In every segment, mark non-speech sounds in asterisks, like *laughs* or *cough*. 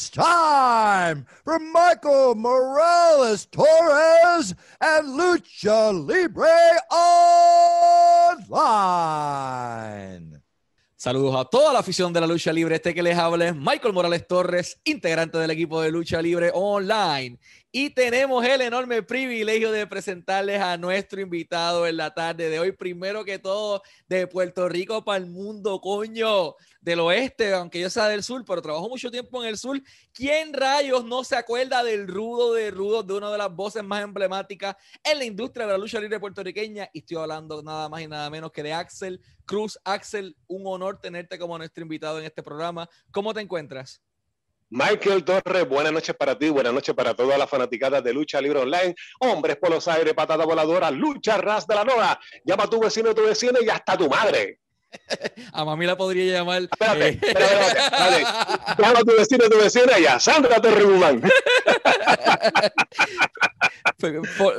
It's time for Michael Morales Torres and Lucha Libre Online. Saludos a toda la afición de la lucha libre. Este que les habla es Michael Morales Torres, integrante del equipo de lucha libre online. Y tenemos el enorme privilegio de presentarles a nuestro invitado en la tarde de hoy. Primero que todo, de Puerto Rico para el mundo, coño del oeste, aunque yo sea del sur, pero trabajo mucho tiempo en el sur. ¿Quién rayos no se acuerda del rudo de rudos, de una de las voces más emblemáticas en la industria de la lucha libre puertorriqueña? Y estoy hablando nada más y nada menos que de Axel Cruz. Axel, un honor tenerte como nuestro invitado en este programa. ¿Cómo te encuentras? Michael Torres, buenas noches para ti, buenas noches para todas las fanaticadas de Lucha Libre Online, hombres por los aires, patada voladora, lucha ras de la noa, llama a tu vecino, tu vecina y hasta tu madre. *laughs* A mami la podría llamar. Espérate, eh. espérate, espérate. Llama a tu vecino, tu vecina y a Sandra *laughs*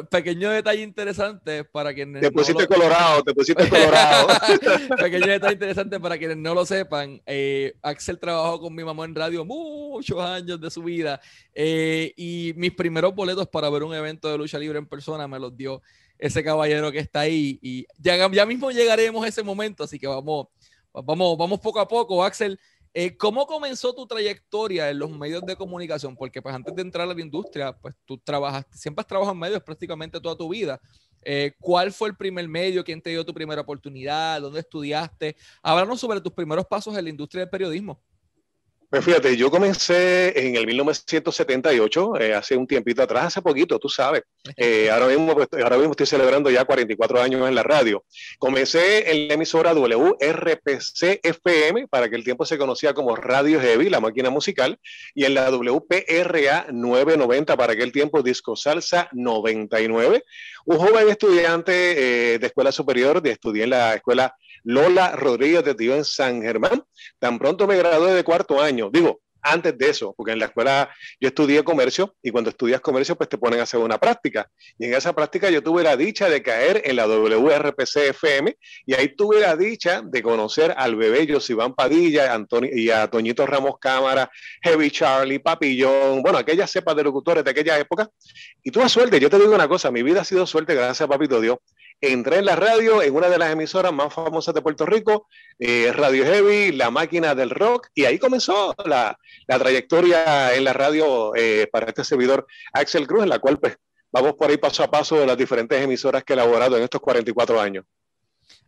Pequeño detalle interesante para quienes. Te pusiste colorado, te pusiste colorado. *laughs* Pequeño detalle interesante para quienes no lo sepan. Eh, Axel trabajó con mi mamá en radio muchos años de su vida eh, y mis primeros boletos para ver un evento de lucha libre en persona me los dio ese caballero que está ahí. Y ya, ya mismo llegaremos a ese momento, así que vamos, vamos, vamos poco a poco. Axel, eh, ¿cómo comenzó tu trayectoria en los medios de comunicación? Porque pues antes de entrar a la industria, pues tú trabajaste, siempre has trabajado en medios prácticamente toda tu vida. Eh, ¿Cuál fue el primer medio? ¿Quién te dio tu primera oportunidad? ¿Dónde estudiaste? Háblanos sobre tus primeros pasos en la industria del periodismo. Pues fíjate, yo comencé en el 1978, eh, hace un tiempito atrás, hace poquito, tú sabes. *laughs* Eh, ahora, mismo, pues, ahora mismo estoy celebrando ya 44 años en la radio. Comencé en la emisora WRPC FM, para que el tiempo se conocía como Radio Heavy, la máquina musical, y en la WPRA 990, para aquel tiempo Disco Salsa 99. Un joven estudiante eh, de escuela superior, de, estudié en la escuela Lola Rodríguez de Tío en San Germán. Tan pronto me gradué de cuarto año, digo, antes de eso, porque en la escuela yo estudié comercio y cuando estudias comercio pues te ponen a hacer una práctica. Y en esa práctica yo tuve la dicha de caer en la WRPC FM y ahí tuve la dicha de conocer al bebé Josiván Padilla y a Toñito Ramos Cámara, Heavy Charlie, Papillón, bueno, aquellas cepas de locutores de aquella época. Y tuve suerte, yo te digo una cosa, mi vida ha sido suerte gracias a Papito Dios entré en la radio en una de las emisoras más famosas de Puerto Rico, eh, Radio Heavy, la máquina del rock, y ahí comenzó la, trayectoria en la radio eh, para este servidor Axel Cruz, en la cual pues vamos por ahí paso a paso de las diferentes emisoras que he elaborado en estos 44 años.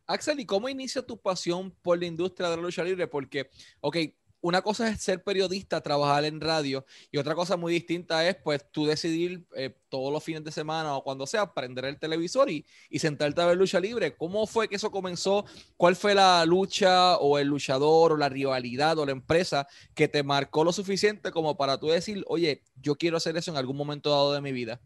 Axel, ¿y cómo inicia tu pasión por la industria de la lucha libre? Porque, ok, una cosa es ser periodista, trabajar en radio, y otra cosa muy distinta es, pues, tú decidir eh, todos los fines de semana o cuando sea, prender el televisor y, y, sentarte a ver lucha libre. ¿Cómo fue que eso comenzó? ¿Cuál fue la lucha o el luchador o la rivalidad o la empresa que te marcó lo suficiente como para tú decir, oye, yo quiero hacer eso en algún momento dado de mi vida?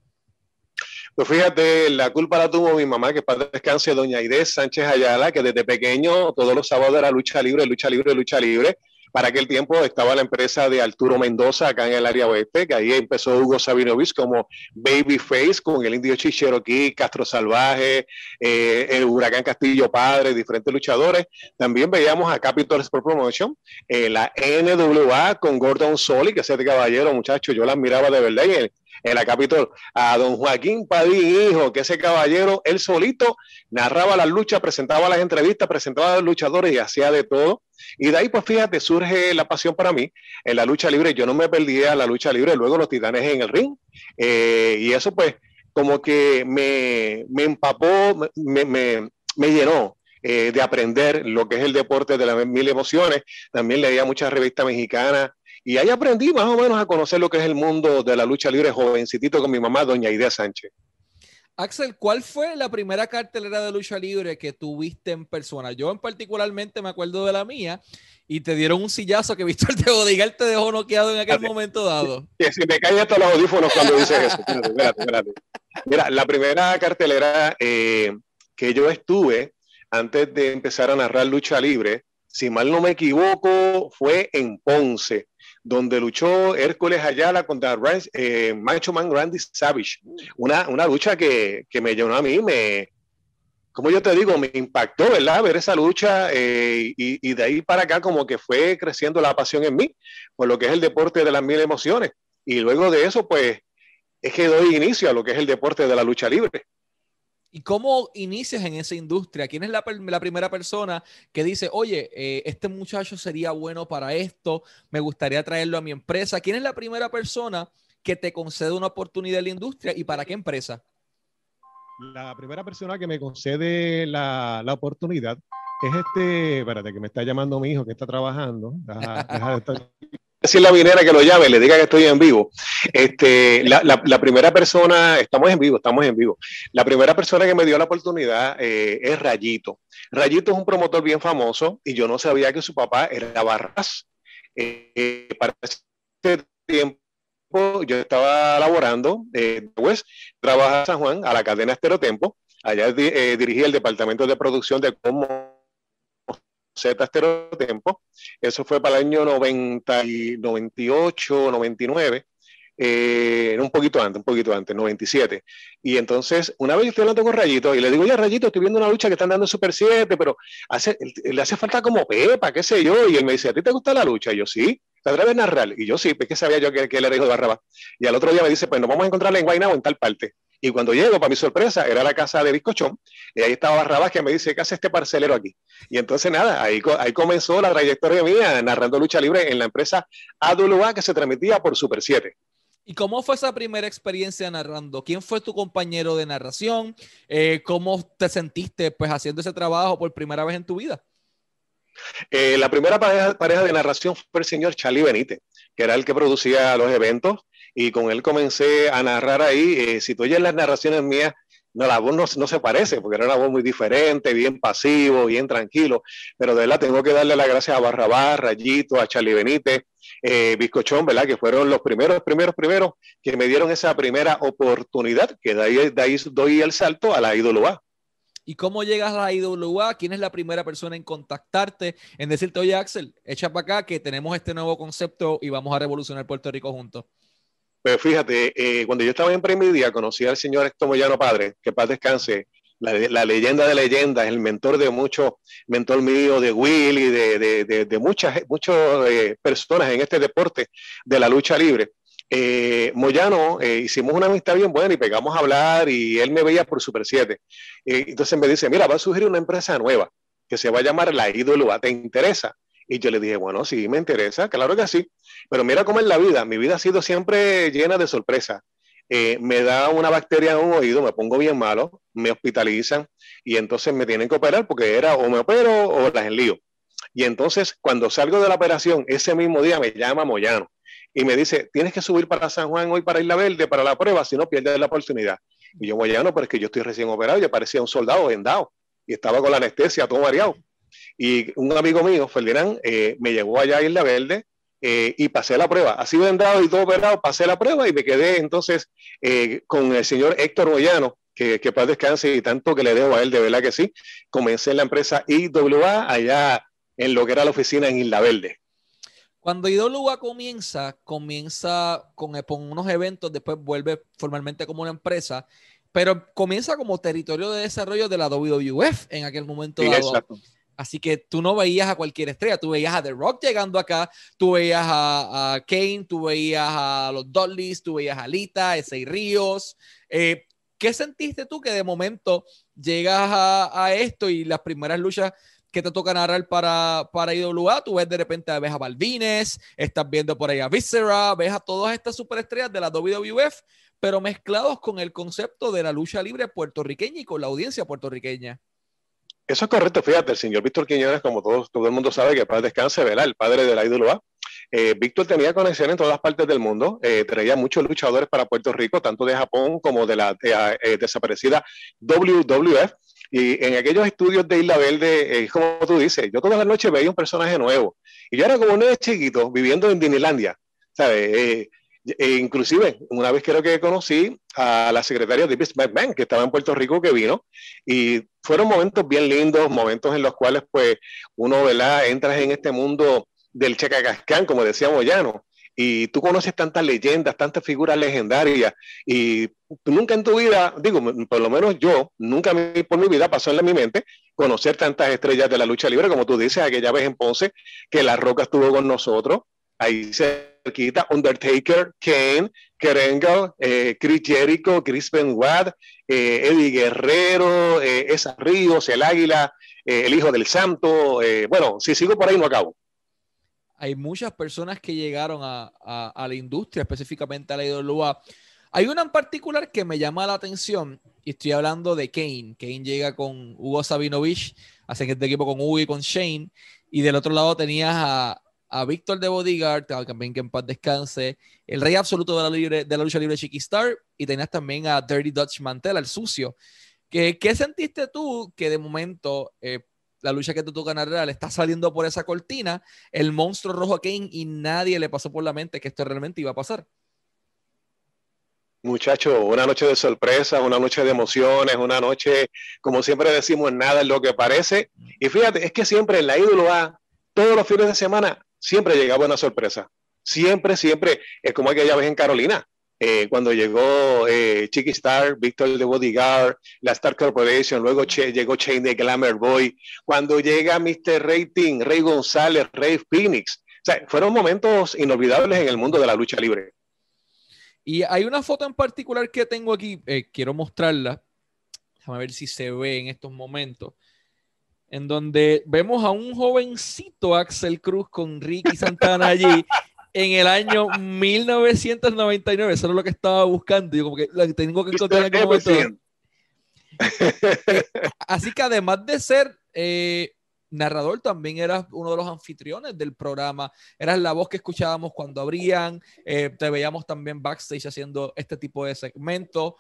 Pues fíjate, la culpa la tuvo mi mamá, que para descanse, doña Inés Sánchez Ayala, que desde pequeño todos los sábados era lucha libre, lucha libre, lucha libre para aquel tiempo estaba la empresa de Arturo Mendoza acá en el área oeste, que ahí empezó Hugo Sabinovich como Babyface con el indio Chicheroquí, Castro Salvaje, eh, el Huracán Castillo Padre, diferentes luchadores. También veíamos a Capital Sport Promotion, eh, la NWA con Gordon Soli, que ese caballero, muchacho, yo la admiraba de verdad. Y en la Capitol, a don Joaquín Padín, hijo, que ese caballero, él solito, narraba las luchas, presentaba las entrevistas, presentaba a los luchadores y hacía de todo. Y de ahí, pues fíjate, surge la pasión para mí en la lucha libre. Yo no me perdía la lucha libre, luego los titanes en el ring. Eh, y eso, pues, como que me, me empapó, me, me, me llenó eh, de aprender lo que es el deporte de las mil emociones. También leía muchas revistas mexicanas y ahí aprendí más o menos a conocer lo que es el mundo de la lucha libre jovencitito con mi mamá, doña Idea Sánchez. Axel, ¿cuál fue la primera cartelera de lucha libre que tuviste en persona? Yo en particularmente me acuerdo de la mía y te dieron un sillazo que Víctor *laughs* de Odigal te dejó noqueado en aquel momento dado. *laughs* Que si me caen hasta los audífonos cuando dices eso. *laughs* Espérate, espérate, Mira, la primera cartelera eh, que yo estuve antes de empezar a narrar lucha libre, si mal no me equivoco, fue en Ponce donde luchó Hércules Ayala contra eh, Macho Man Randy Savage. Una, una lucha que, que, me llenó a mí, me, como yo te digo, me impactó, ¿verdad? Ver esa lucha eh, y, de ahí para acá como que fue creciendo la pasión en mí por lo que es el deporte de las mil emociones. Y luego de eso, pues, es que doy inicio a lo que es el deporte de la lucha libre. ¿Y cómo inicias en esa industria? ¿Quién es la, primera persona que dice, oye, eh, este muchacho sería bueno para esto, me gustaría traerlo a mi empresa? ¿Quién es la primera persona que te concede una oportunidad en la industria y para qué empresa? La primera persona que me concede la, oportunidad es este, espérate, que me está llamando mi hijo que está trabajando. Deja, *laughs* decir la minera que lo llame, le diga que estoy en vivo. Este, la, primera persona, estamos en vivo, estamos en vivo. La primera persona que me dio la oportunidad eh, es Rayito. Rayito es un promotor bien famoso y yo no sabía que su papá era Barras. Eh, para ese tiempo yo estaba laborando, eh, después trabaja en San Juan a la cadena Esterotempo. Allá dirigí el departamento de producción de cómo Z Estereotempo. Eso fue para el año 90 y 98, 99. Eh, un poquito antes, un poquito antes, 97. Y entonces, una vez yo estoy hablando con Rayito y le digo, ya Rayito, estoy viendo una lucha que están dando Super 7, pero hace, le hace falta como Pepa, qué sé yo. Y él me dice, ¿a ti te gusta la lucha? Y yo, sí. ¿Te atreves a narrar? Y yo, sí, pues que sabía yo que, que él era hijo de Barrabás. Y al otro día me dice, pues nos vamos a encontrar en Guaynabo en tal parte. Y cuando llego, para mi sorpresa, era la casa de Bizcochón, y ahí estaba Barrabás que me dice, ¿qué hace este parcelero aquí? Y entonces nada, ahí, ahí comenzó la trayectoria mía narrando lucha libre en la empresa AWA que se transmitía por Super 7. ¿Y cómo fue esa primera experiencia narrando? ¿Quién fue tu compañero de narración? Eh, ¿Cómo te sentiste pues haciendo ese trabajo por primera vez en tu vida? Eh, la primera pareja, pareja, de narración fue el señor Charlie Benítez, que era el que producía los eventos y con él comencé a narrar ahí. Eh, si tú oyes las narraciones mías, no, la voz no, se parece, porque era una voz muy diferente, bien pasivo, bien tranquilo, pero de verdad tengo que darle las gracias a Barrabás, Rayito, a Charlie Benítez, eh, Bizcochón, ¿verdad? Que fueron los primeros, primeros, primeros que me dieron esa primera oportunidad, que de ahí, de ahí doy el salto a la IWA. ¿Y cómo llegas a la IWA? ¿Quién es la primera persona en contactarte, en decirte, oye Axel, echa para acá que tenemos este nuevo concepto y vamos a revolucionar Puerto Rico juntos? Pero fíjate, eh, cuando yo estaba en Premidia, conocí al señor Héctor Moyano Padre, que paz descanse, la, leyenda de leyendas, el mentor de muchos, mentor mío, de Will y de, muchas, muchas eh, personas en este deporte de la lucha libre. Eh, Moyano, hicimos una amistad bien buena y pegamos a hablar y él me veía por Super 7. entonces me dice, mira, va a surgir una empresa nueva que se va a llamar La Ídolo, ¿te interesa? Y yo le dije, bueno, sí, me interesa, claro que sí. Pero mira cómo es la vida. Mi vida ha sido siempre llena de sorpresas. Eh, me da una bacteria en un oído, me pongo bien malo, me hospitalizan y entonces me tienen que operar porque era o me opero o las enlío. Y entonces cuando salgo de la operación, ese mismo día me llama Moyano y me dice, tienes que subir para San Juan hoy para Isla Verde para la prueba, si no pierdes la oportunidad. Y yo, Moyano, pero es que yo estoy recién operado, yo parecía un soldado vendado y estaba con la anestesia todo mareado. Y un amigo mío, Ferdinand, eh, me llevó allá a Isla Verde eh, y pasé la prueba. Así vendado y todo operado, pasé la prueba y me quedé entonces eh, con el señor Héctor Moyano, que, que paz descanse y tanto que le debo a él, de verdad que sí. Comencé en la empresa IWA allá en lo que era la oficina en Isla Verde. Cuando IWA comienza, comienza con, con unos eventos, después vuelve formalmente como una empresa pero comienza como territorio de desarrollo de la WWF en aquel momento. Sí, Exacto. Así que tú no veías a cualquier estrella, tú veías a The Rock llegando acá, tú veías a, Kane, tú veías a los Dudleys, tú veías a Lita, a Ríos. Eh, ¿Qué sentiste tú que de momento llegas a, esto y las primeras luchas que te toca narrar para, para IWA, tú ves de repente, ves a Balvines, estás viendo por ahí a Viscera, ves a todas estas superestrellas de la WWF, pero mezclados con el concepto de la lucha libre puertorriqueña y con la audiencia puertorriqueña. Eso es correcto, fíjate, el señor Víctor Quiñones, como todos, todo el mundo sabe que para descanse, ¿verdad? El padre de la IWA. Eh, Víctor tenía conexión en todas partes del mundo, eh, traía muchos luchadores para Puerto Rico, tanto de Japón como de la eh, desaparecida WWF. Y en aquellos estudios de Isla Verde, como tú dices, yo todas las noches veía un personaje nuevo. Y yo era como un niño chiquito viviendo en Disneylandia. ¿sabes? E inclusive, una vez creo que conocí a la secretaria de Vince McMahon, que estaba en Puerto Rico, que vino, y fueron momentos bien lindos, momentos en los cuales, pues, uno, ¿verdad?, entras en este mundo del chacacascán, como decía Moyano, y tú conoces tantas leyendas, tantas figuras legendarias y nunca en tu vida, digo, por lo menos yo, nunca por mi vida pasó en mi mente conocer tantas estrellas de la lucha libre como tú dices, aquella vez en Ponce, que La Roca estuvo con nosotros, ahí cerquita, Undertaker, Kane, Kerengal, eh, Chris Jericho, Chris Benoit, eh, Eddie Guerrero, eh, Esa Ríos, El Águila, eh, El Hijo del Santo, bueno, si sigo por ahí no acabo hay muchas personas que llegaron a, la industria, específicamente a la IWA. Hay una en particular que me llama la atención y estoy hablando de Kane. Kane llega con Hugo Sabinovich, hace este equipo con Hugo y con Shane. Y del otro lado tenías a, a Víctor de Bodyguard, también que en paz descanse, el rey absoluto de la, libre, de la lucha libre Chiqui Star. Y tenías también a Dirty Dutch Mantel, el sucio. ¿Qué, qué sentiste tú que de momento eh, la lucha que te toca narrar está saliendo por esa cortina, el monstruo rojo Kane y nadie le pasó por la mente que esto realmente iba a pasar. Muchacho, una noche de sorpresa, una noche de emociones, una noche, como siempre decimos, nada es lo que parece. Y fíjate, es que siempre en la ídolo A, todos los fines de semana, siempre llegaba una sorpresa. Siempre, siempre, es como aquella vez en Carolina. Eh, cuando llegó eh, Star, Víctor de Bodyguard, la Star Corporation, luego llegó Chain de Glamour Boy, cuando llega Mr. Rating, Rey González, Rey Phoenix. O sea, fueron momentos inolvidables en el mundo de la lucha libre. Y hay una foto en particular que tengo aquí, eh, quiero mostrarla. Déjame ver si se ve en estos momentos. En donde vemos a un jovencito Axel Cruz con Ricky Santana allí en el año 1999. Eso es lo que estaba buscando. Yo como que tengo que encontrar en algún momento. Así que además de ser eh, narrador, también eras uno de los anfitriones del programa. Eras la voz que escuchábamos cuando abrían. Eh, te veíamos también backstage haciendo este tipo de segmentos.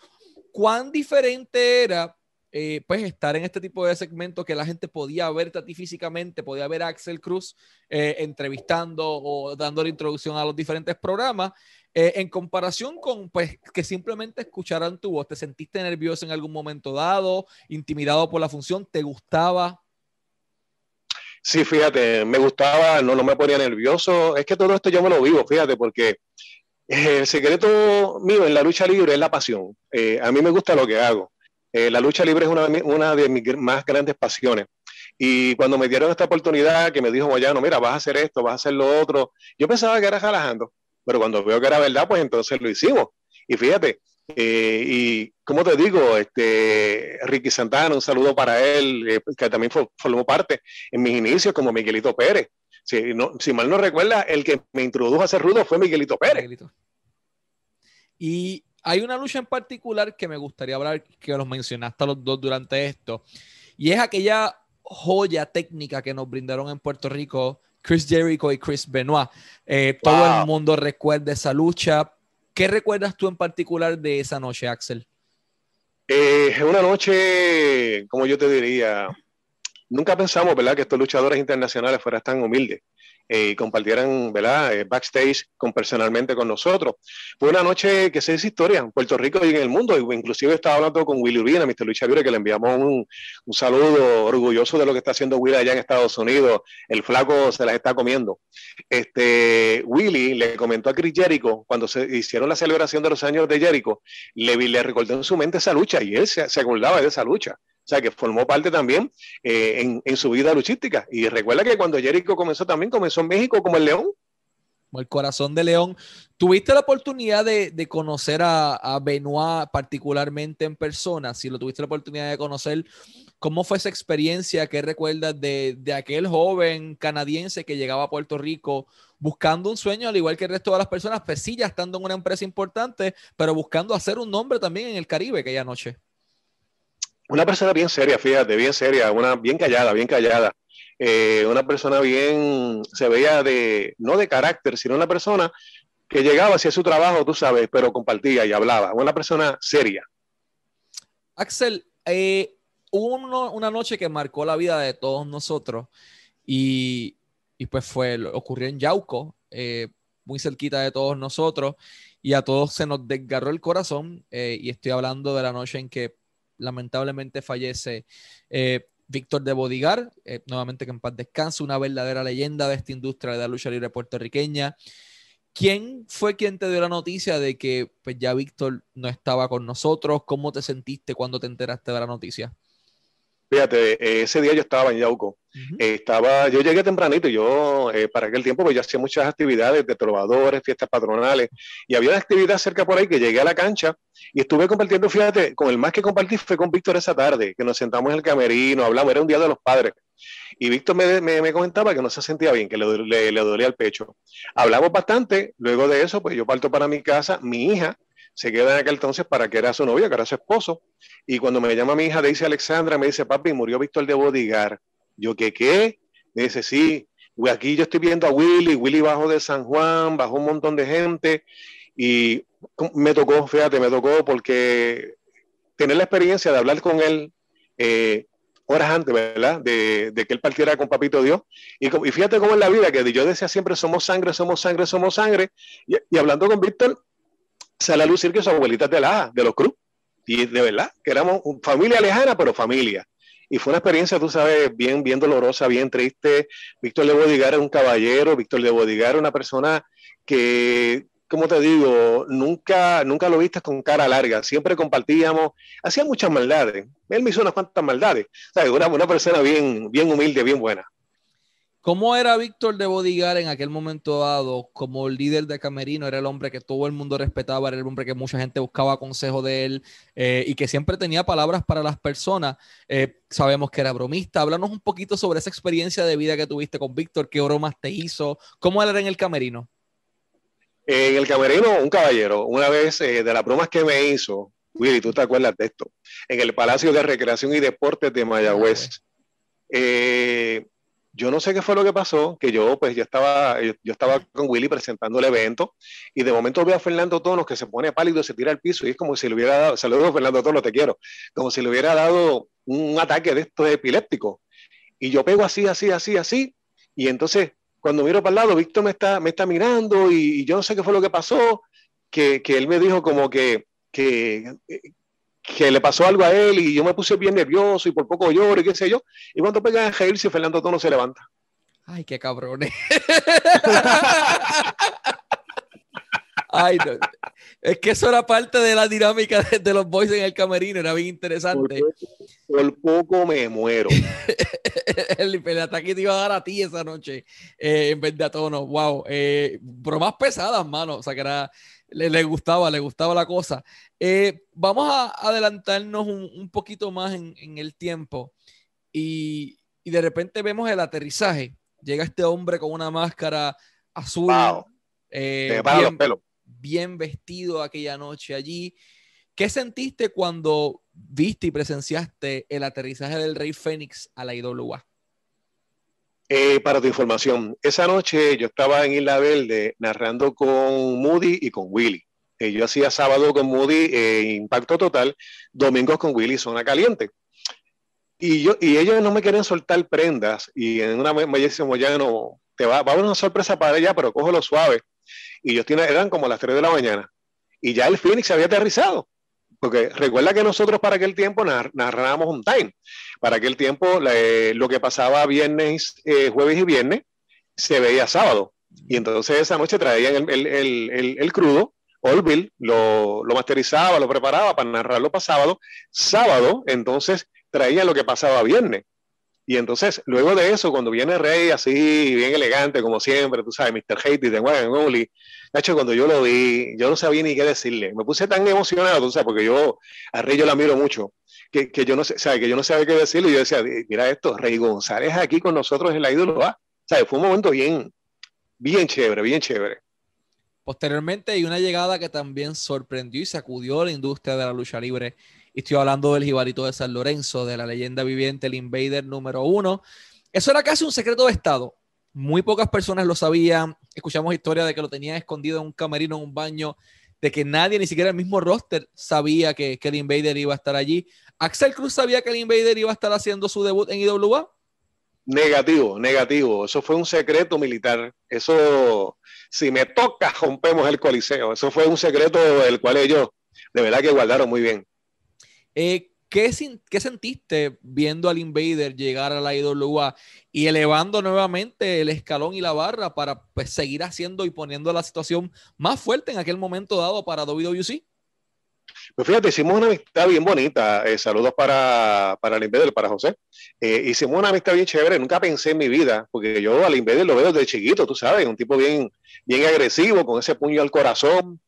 ¿Cuán diferente era eh, pues estar en este tipo de segmento que la gente podía verte a ti físicamente, podía ver a Axel Cruz eh, entrevistando o dando la introducción a los diferentes programas, eh, en comparación con pues que simplemente escucharan tu voz. ¿Te sentiste nervioso en algún momento dado, intimidado por la función? ¿Te gustaba? Sí, fíjate, me gustaba, no, no me ponía nervioso. Es que todo esto yo me lo vivo, fíjate, porque el secreto mío en la lucha libre es la pasión. a mí me gusta lo que hago. Eh, la lucha libre es una, de mis más grandes pasiones. Y cuando me dieron esta oportunidad, que me dijo Moyano, mira, vas a hacer esto, vas a hacer lo otro, yo pensaba que era relajando, pero cuando veo que era verdad, pues entonces lo hicimos. Y fíjate, eh, y como te digo, este, Ricky Santana, un saludo para él, eh, que también formó parte en mis inicios como Miguelito Pérez. Si, no, si mal no recuerda, el que me introdujo a ser rudo fue Miguelito Pérez. Miguelito. Y hay una lucha en particular que me gustaría hablar, que los mencionaste a los dos durante esto, y es aquella joya técnica que nos brindaron en Puerto Rico Chris Jericho y Chris Benoit. Eh, todo el mundo recuerda esa lucha. ¿Qué recuerdas tú en particular de esa noche, Axel? Eh, una noche, como yo te diría, nunca pensamos, ¿verdad?, que estos luchadores internacionales fueran tan humildes y compartieran, ¿verdad? Eh, backstage con, personalmente con nosotros. Fue una noche que se hizo historia en Puerto Rico y en el mundo. Inclusive estaba hablando con Willy Urbina, Mr. Luis Xavier, que le enviamos un, un, saludo orgulloso de lo que está haciendo Willy allá en Estados Unidos. El flaco se las está comiendo. Este, Willy le comentó a Chris Jericho, cuando se hicieron la celebración de los años de Jericho, le, le recordó en su mente esa lucha y él se, se acordaba de esa lucha. O sea, que formó parte también eh, en, su vida luchística. Y recuerda que cuando Jericho comenzó también, comenzó en México como el León. Como el corazón de León. ¿Tuviste la oportunidad de, conocer a, Benoit particularmente en persona? Si lo tuviste la oportunidad de conocer, ¿cómo fue esa experiencia? ¿Qué recuerdas de, aquel joven canadiense que llegaba a Puerto Rico buscando un sueño, al igual que el resto de las personas, pues sí, estando en una empresa importante, pero buscando hacer un nombre también en el Caribe aquella noche? Una persona bien seria, fíjate, bien seria, una bien callada, bien callada. Eh, una persona bien, se veía de, no de carácter, sino una persona que llegaba, hacía su trabajo, tú sabes, pero compartía y hablaba. Una persona seria. Axel, eh, hubo una noche que marcó la vida de todos nosotros y, y pues fue, ocurrió en Yauco, eh, muy cerquita de todos nosotros y a todos se nos desgarró el corazón y estoy hablando de la noche en que lamentablemente fallece eh, Víctor de Bodigar, eh, nuevamente que en paz descanse, una verdadera leyenda de esta industria de la lucha libre puertorriqueña. ¿Quién fue quien te dio la noticia de que pues, ya Víctor no estaba con nosotros? ¿Cómo te sentiste cuando te enteraste de la noticia? Fíjate, eh, ese día yo estaba en Yauco. estaba, yo llegué tempranito, yo eh, para aquel tiempo pues yo hacía muchas actividades de trovadores, fiestas patronales, y había una actividad cerca por ahí que llegué a la cancha y estuve compartiendo, fíjate, con el más que compartí fue con Víctor esa tarde, que nos sentamos en el camerino, hablamos, era un día de los padres. Y Víctor me, me, comentaba que no se sentía bien, que le, le, le dolía el pecho. Hablamos bastante, luego de eso, pues yo parto para mi casa, mi hija se queda en aquel entonces para que era su novia, que era su esposo. Y cuando me llama mi hija, dice Alexandra, me dice, papi, murió Víctor de Bodigar. Yo, ¿qué qué? Me dice, sí, aquí yo estoy viendo a Willy, Willy bajó de San Juan, bajó un montón de gente. Y me tocó, fíjate, me tocó porque tener la experiencia de hablar con él eh, horas antes, ¿verdad? De, que él partiera con Papito Dios. Y, y, fíjate cómo es la vida, que yo decía siempre, somos sangre, somos sangre, somos sangre. y hablando con Víctor, sale a lucir que su abuelita de la de los Cruz. Y de verdad, que éramos familia lejana, pero familia. Y fue una experiencia, tú sabes, bien, bien dolorosa, bien triste. Víctor de Bodigar era un caballero, Víctor de Bodigar era una persona que, como te digo, nunca, nunca lo viste con cara larga, siempre compartíamos, hacía muchas maldades. Él me hizo unas cuantas maldades. O sea, una, una persona bien, bien humilde, bien buena. ¿Cómo era Víctor de Bodigar en aquel momento dado como líder de Camerino? Era el hombre que todo el mundo respetaba, era el hombre que mucha gente buscaba consejo de él eh, y que siempre tenía palabras para las personas. Eh, sabemos que era bromista. Háblanos un poquito sobre esa experiencia de vida que tuviste con Víctor, qué bromas te hizo, cómo era en el Camerino. En el Camerino, un caballero, una vez eh, de las bromas que me hizo, Willy, tú te acuerdas de esto, en el Palacio de Recreación y Deportes de Mayagüez. Eh, yo no sé qué fue lo que pasó, que yo pues estaba, yo, estaba con Willy presentando el evento y de momento veo a Fernando Tonos que se pone pálido, se tira al piso y es como si le hubiera dado, saludos Fernando Tonos, te quiero, como si le hubiera dado un ataque de estos epilépticos. Y yo pego así, así, así, así, y entonces cuando miro para el lado, Víctor me está, me está mirando y, yo no sé qué fue lo que pasó, que, que él me dijo como que, que, que le pasó algo a él y yo me puse bien nervioso y por poco lloro y qué sé yo. Y cuando pega a reírse, Fernando Tono se levanta. Ay, qué cabrones. *laughs* Ay, Es que eso era parte de la dinámica de, los boys en el camerino, era bien interesante. Por, poco me muero. *laughs* *laughs* el, ataque te iba a dar a ti esa noche eh, en vez de a tono. Wow. Eh, más pesadas, mano. O sea, que era, le, gustaba, le gustaba la cosa. Eh, vamos a adelantarnos un, poquito más en, el tiempo y, de repente vemos el aterrizaje. Llega este hombre con una máscara azul. Eh, bien, vestido aquella noche allí. ¿Qué sentiste cuando viste y presenciaste el aterrizaje del Rey Fénix a la IWA? Eh, para tu información, esa noche yo estaba en Isla Verde narrando con Moody y con Willy. Eh, yo hacía sábado con Moody eh, Impacto Total, domingos con Willy Zona Caliente. Y, yo, y ellos no me querían soltar prendas y en una me decían, ya no, te va, va a haber una sorpresa para ella, pero cógelo suave. Y tienen, eran como las 3 de la mañana. Y ya el Phoenix se había aterrizado. Porque recuerda que nosotros para aquel tiempo narrábamos un time. Para aquel tiempo eh, lo que pasaba viernes, eh, jueves y viernes se veía sábado. Y entonces esa noche traían el, crudo, Olville lo, lo masterizaba, lo preparaba para narrarlo para sábado. Sábado, entonces traían lo que pasaba viernes. Y entonces, luego de eso, cuando viene Rey así, bien elegante, como siempre, tú sabes, Mr. Hate de Wagon Only, Nacho, cuando yo lo vi, yo no sabía ni qué decirle. Me puse tan emocionado, tú sabes, porque yo a Rey yo la miro mucho, que, que yo no sé, ¿sabes? que yo no sabía qué decirle. Y yo decía, mira esto, Rey González aquí con nosotros en la ídolo A. ¿Sabes? Fue un momento bien, bien chévere, bien chévere. Posteriormente hay una llegada que también sorprendió y sacudió la industria de la lucha libre estoy hablando del Jibarito de San Lorenzo, de la leyenda viviente, el Invader número uno. Eso era casi un secreto de Estado. Muy pocas personas lo sabían. Escuchamos historias de que lo tenían escondido en un camerino, en un baño, de que nadie, ni siquiera el mismo roster, sabía que, el Invader iba a estar allí. ¿Axel Cruz sabía que el Invader iba a estar haciendo su debut en IWA? Negativo, negativo. Eso fue un secreto militar. Eso, si me toca, rompemos el coliseo. Eso fue un secreto del cual ellos de verdad que guardaron muy bien. Eh, ¿qué, ¿qué, sentiste viendo al Invader llegar a la IWA y elevando nuevamente el escalón y la barra para pues, seguir haciendo y poniendo la situación más fuerte en aquel momento dado para WWC? Pues fíjate, hicimos una amistad bien bonita. Eh, saludos para, para el Invader, para José. Eh, hicimos una amistad bien chévere. Nunca pensé en mi vida, porque yo al Invader lo veo desde chiquito, tú sabes, un tipo bien, bien agresivo, con ese puño al corazón.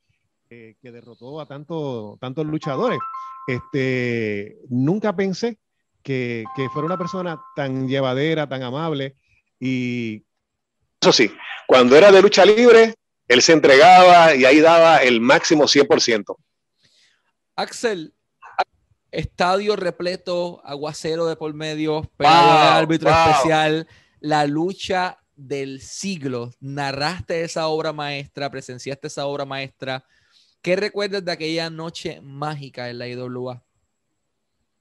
Eh, que derrotó a tanto, tantos luchadores. Este, nunca pensé que, que fuera una persona tan llevadera, tan amable y... Eso sí, cuando era de lucha libre, él se entregaba y ahí daba el máximo 100%. Axel, estadio repleto, aguacero de por medio, pero árbitro especial, la lucha del siglo. Narraste esa obra maestra, presenciaste esa obra maestra. ¿Qué recuerdas de aquella noche mágica en la IWA?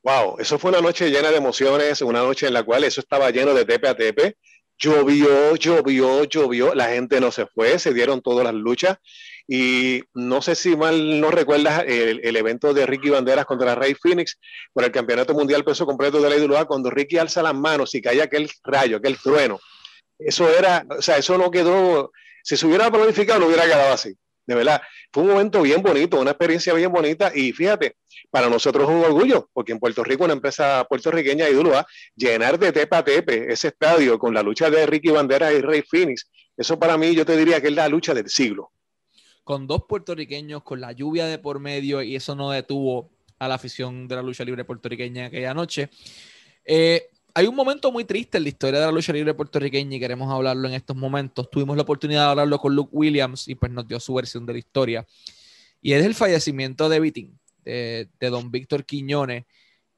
Wow, eso fue una noche llena de emociones, una noche en la cual eso estaba lleno de tepe a tepe. Llovió, llovió, llovió, la gente no se fue, se dieron todas las luchas. Y no sé si mal no recuerdas el, evento de Ricky Banderas contra Rey Phoenix por el Campeonato Mundial Peso Completo de la IWA, cuando Ricky alza las manos y cae aquel rayo, aquel trueno. Eso era, o sea, eso no quedó, si se hubiera planificado, no hubiera quedado así de verdad, fue un momento bien bonito, una experiencia bien bonita y fíjate, para nosotros es un orgullo, porque en Puerto Rico, una empresa puertorriqueña ídola, llenar de tepa a tepe ese estadio con la lucha de Ricky Bandera y Rey Phoenix, eso para mí yo te diría que es la lucha del siglo. Con dos puertorriqueños, con la lluvia de por medio y eso no detuvo a la afición de la lucha libre puertorriqueña aquella noche. Eh, hay un momento muy triste en la historia de la lucha libre puertorriqueña y queremos hablarlo en estos momentos. Tuvimos la oportunidad de hablarlo con Luke Williams y pues nos dio su versión de la historia. Y es el fallecimiento de Vitín, de, don Víctor Quiñones.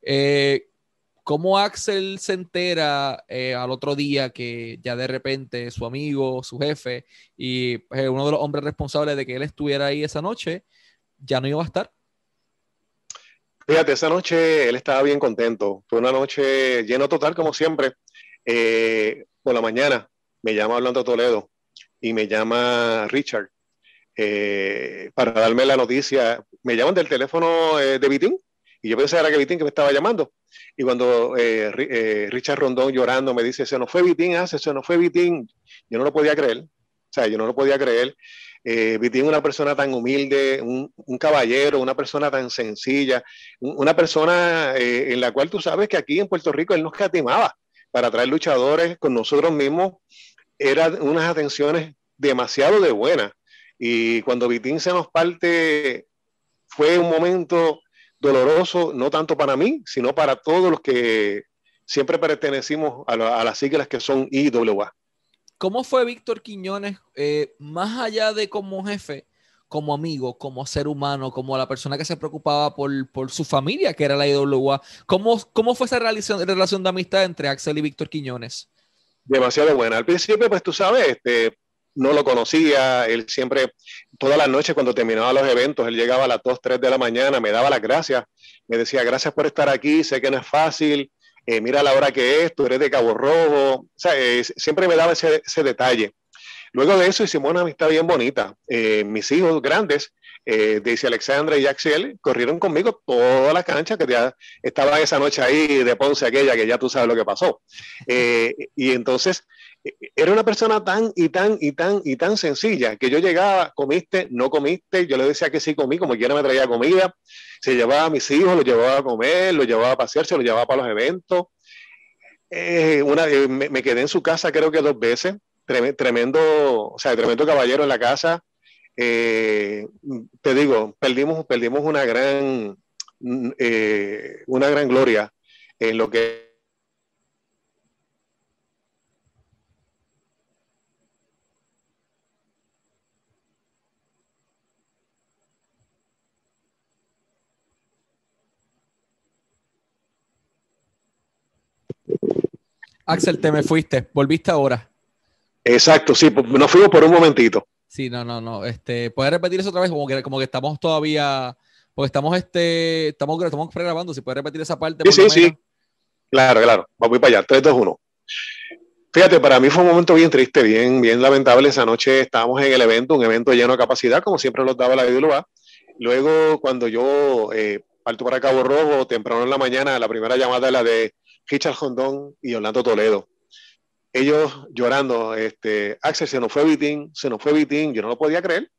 Eh, ¿Cómo Axel se entera eh, al otro día que ya de repente su amigo, su jefe y pues, uno de los hombres responsables de que él estuviera ahí esa noche ya no iba a estar? Fíjate, esa noche él estaba bien contento. Fue una noche lleno total, como siempre. Eh, por la mañana me llama Orlando Toledo y me llama Richard eh, para darme la noticia. Me llaman del teléfono eh, de Vitín y yo pensé era que Vitín que me estaba llamando. Y cuando Richard Rondón llorando me dice, se nos fue Vitín, hace, se nos fue Vitín, yo no lo podía creer. O sea, yo no lo podía creer. Eh, Vitín una persona tan humilde, un, caballero, una persona tan sencilla, una persona eh, en la cual tú sabes que aquí en Puerto Rico él nos catimaba para traer luchadores con nosotros mismos. Eran unas atenciones demasiado de buenas. Y cuando Vitín se nos parte, fue un momento doloroso, no tanto para mí, sino para todos los que siempre pertenecimos a, a las siglas que son IWA. ¿Cómo fue Víctor Quiñones, eh, más allá de como jefe, como amigo, como ser humano, como la persona que se preocupaba por, su familia, que era la IWA? ¿Cómo, cómo fue esa relación, relación de amistad entre Axel y Víctor Quiñones? Demasiado buena. Al principio, pues tú sabes, este, no lo conocía, él siempre, todas las noches cuando terminaba los eventos, él llegaba a las 2, 3 de la mañana, me daba las gracias, me decía, gracias por estar aquí, sé que no es fácil, eh, mira la hora que es, tú eres de Cabo Rojo, eh, siempre me daba ese, detalle. Luego de eso hicimos una amistad bien bonita. Eh, mis hijos grandes, Daisy Alexandra y Axel, corrieron conmigo toda la cancha que ya estaba esa noche ahí de Ponce aquella, que ya tú sabes lo que pasó. y entonces era una persona tan y tan y tan y tan sencilla que yo llegaba, comiste, no comiste, yo le decía que sí comí, como quiera me traía comida, se llevaba a mis hijos, los llevaba a comer, los llevaba a pasearse, los llevaba para los eventos. Eh, una, eh, me, quedé en su casa creo que dos veces, tremendo, o sea, tremendo caballero en la casa. Eh, te digo, perdimos, perdimos una gran, una gran gloria en lo que Axel, te me fuiste, volviste ahora. Exacto, sí, nos fuimos por un momentito. Sí, no, no, no. Este, ¿Puedes repetir eso otra vez? Como que, como que estamos todavía, porque estamos, este, estamos, estamos pregrabando. Si puedes repetir esa parte. Sí, sí, sí. Claro, claro. Vamos para allá. 3, 2, 1. Fíjate, para mí fue un momento bien triste, bien, bien lamentable. Esa noche estábamos en el evento, un evento lleno de capacidad, como siempre los daba la IWA. Luego, cuando yo eh, parto para Cabo Rojo, temprano en la mañana, la primera llamada es la de Richard Hondón y Orlando Toledo. Ellos llorando, este, Axel, se nos fue Vitín, se nos fue Vitín, yo no lo podía creer.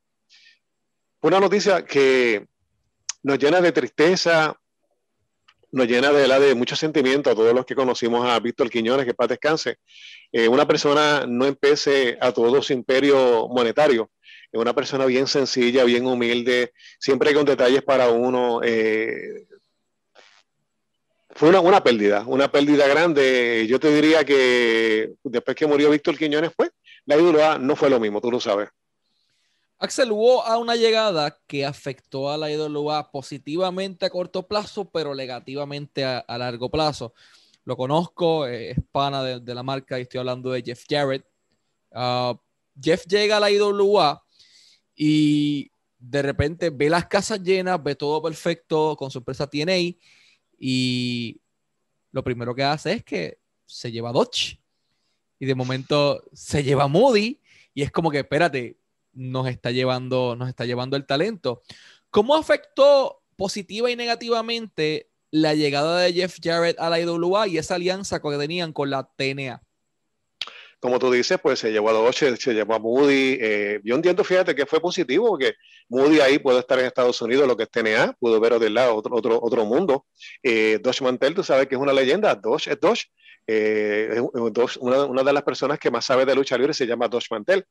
Una noticia que nos llena de tristeza, nos llena de, la de mucho sentimiento a todos los que conocimos a Víctor Quiñones, que paz descanse. Eh, una persona no empece a todo su imperio monetario, es una persona bien sencilla, bien humilde, siempre con detalles para uno. Eh, fue una, una, pérdida, una pérdida grande. Yo te diría que después que murió Víctor Quiñones, pues la IWA no fue lo mismo, tú lo sabes. Axel, hubo a una llegada que afectó a la IWA positivamente a corto plazo, pero negativamente a, largo plazo. Lo conozco, eh, es pana de, la marca y estoy hablando de Jeff Jarrett. Ah, Jeff llega a la IWA y de repente ve las casas llenas, ve todo perfecto con su empresa TNA y lo primero que hace es que se lleva Dodge y de momento se lleva Moody y es como que espérate, nos está llevando, nos está llevando el talento. ¿Cómo afectó positiva y negativamente la llegada de Jeff Jarrett a la IWA y esa alianza que tenían con la TNA? Como tú dices, pues se llevó a Dodge, se llevó a Moody. Eh, yo entiendo, fíjate, que fue positivo, porque Moody ahí puede estar en Estados Unidos, lo que es TNA, pudo ver del lado otro, otro, otro mundo. Eh, Mantel, tú sabes que es una leyenda, Dodge es Dodge. Eh, una, una, de las personas que más sabe de lucha libre se llama Dodge Mantel.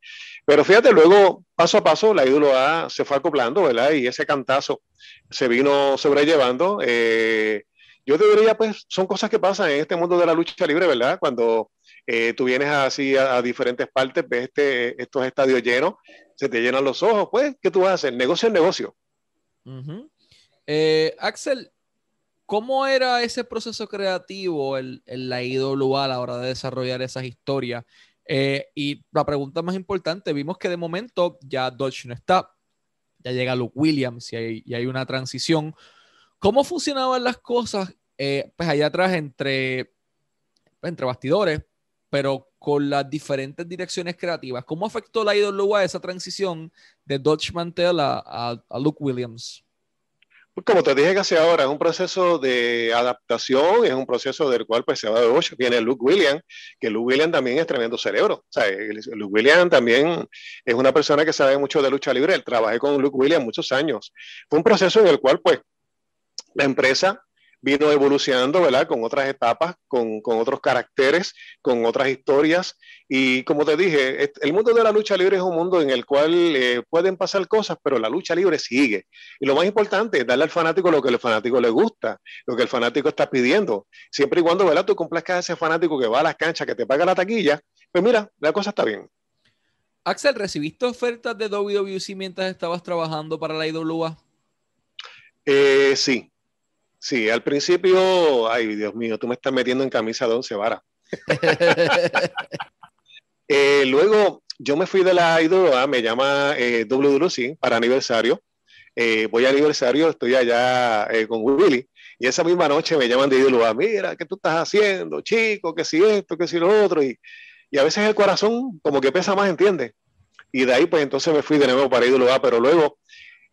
Pero fíjate, luego, paso a paso, la ídolo A se fue acoplando, ¿verdad? Y ese cantazo se vino sobrellevando. Eh, yo te diría, pues, son cosas que pasan en este mundo de la lucha libre, ¿verdad? Cuando eh, tú vienes así a, diferentes partes, ves este, estos estadios llenos, se te llenan los ojos, pues, ¿qué tú vas a hacer? Negocio es negocio. Axel, ¿Cómo era ese proceso creativo en, la IWA a la hora de desarrollar esas historias? Eh, y la pregunta más importante, vimos que de momento ya Dodge no está, ya llega Luke Williams y hay, hay una transición. ¿Cómo funcionaban las cosas eh, pues allá atrás entre, entre bastidores, pero con las diferentes direcciones creativas? ¿Cómo afectó la IWA esa transición de Dodge Mantel a, Luke Williams? Pues como te dije casi ahora, es un proceso de adaptación, es un proceso del cual pues se va de ocho. Viene Luke Williams, que Luke Williams también es tremendo cerebro. Luke Williams también es una persona que sabe mucho de lucha libre. Trabajé con Luke Williams muchos años. Fue un proceso en el cual pues la empresa vino evolucionando, ¿verdad? Con otras etapas, con, con, otros caracteres, con otras historias. Y como te dije, el mundo de la lucha libre es un mundo en el cual eh, pueden pasar cosas, pero la lucha libre sigue. Y lo más importante es darle al fanático lo que el fanático le gusta, lo que el fanático está pidiendo. Siempre y cuando, ¿verdad? Tú complazcas a ese fanático que va a las canchas, que te paga la taquilla, pues mira, la cosa está bien. Axel, ¿recibiste ofertas de WWC mientras estabas trabajando para la IWA? Eh, sí, Sí, al principio, ay Dios mío, tú me estás metiendo en camisa de once varas. *laughs* Eh, luego yo me fui de la IWA, me llama eh, WWC para aniversario. Eh, voy a aniversario, estoy allá eh, con Willy. Y esa misma noche me llaman de IWA, mira, ¿qué tú estás haciendo, chico? ¿Qué si esto, qué si lo otro? Y, y a veces el corazón como que pesa más, ¿entiendes? Y de ahí pues entonces me fui de nuevo para IWA, pero luego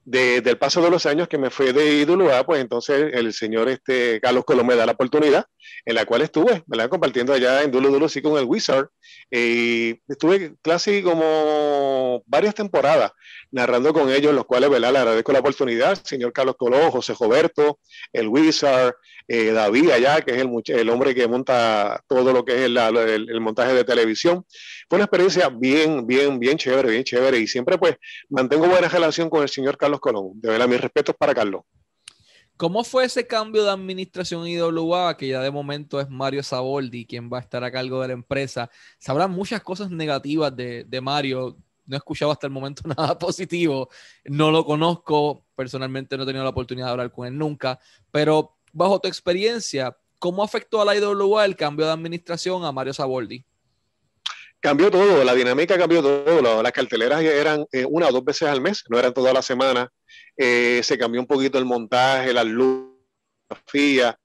del paso de los años que me fui de ídolo pues entonces el señor este, Carlos Colón me da la oportunidad en la cual estuve, ¿verdad? Compartiendo allá en Dulo Dulo sí con el Wizard. y estuve casi como varias temporadas narrando con ellos, los cuales, ¿verdad? Le agradezco la oportunidad, señor Carlos Colón, José Roberto, el Wizard, eh, David allá, que es el, hombre que monta todo lo que es el, montaje de televisión. Fue una experiencia bien, bien, bien chévere, bien chévere. Y siempre pues mantengo buena relación con el señor Carlos Colón. De verdad, mis respetos para Carlos. ¿Cómo fue ese cambio de administración IWA, que ya de momento es Mario Saboldi quien va a estar a cargo de la empresa? Sabrán muchas cosas negativas de, de Mario. No he escuchado hasta el momento *laughs* nada positivo. No lo conozco. Personalmente no he tenido la oportunidad de hablar con él nunca. Pero bajo tu experiencia, ¿cómo afectó a la IWA el cambio de administración a Mario Saboldi? Cambió todo, la dinámica cambió todo. Las carteleras eran eh, una o dos veces al mes, no eran toda la semana. Eh, se cambió un poquito el montaje, la luz, la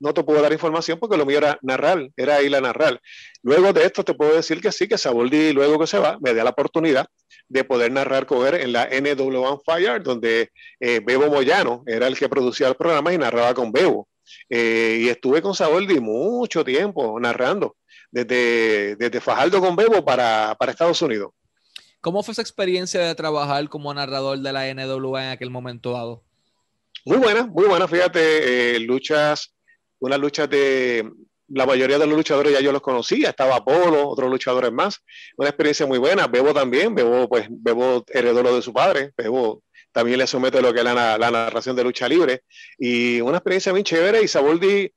no te puedo dar información porque lo mío era narrar, era ir a narrar. Luego de esto te puedo decir que sí, que Saboldi, luego que se va, me da la oportunidad de poder narrar con él en la NW1 Fire, donde eh, Bebo Moyano era el que producía el programa y narraba con Bebo. Eh, y estuve con Saboldi mucho tiempo narrando, desde, desde Fajardo con Bebo para, para Estados Unidos. ¿Cómo fue esa experiencia de trabajar como narrador de la NWA en aquel momento dado? Muy buena, muy buena, fíjate, eh, luchas, unas luchas de, la mayoría de los luchadores ya yo los conocía, estaba Apolo, otros luchadores más, una experiencia muy buena, Bebo también, Bebo pues, Bebo heredó lo de su padre, Bebo también le somete lo que es la, la narración de lucha libre, y una experiencia bien chévere, y Saboldi,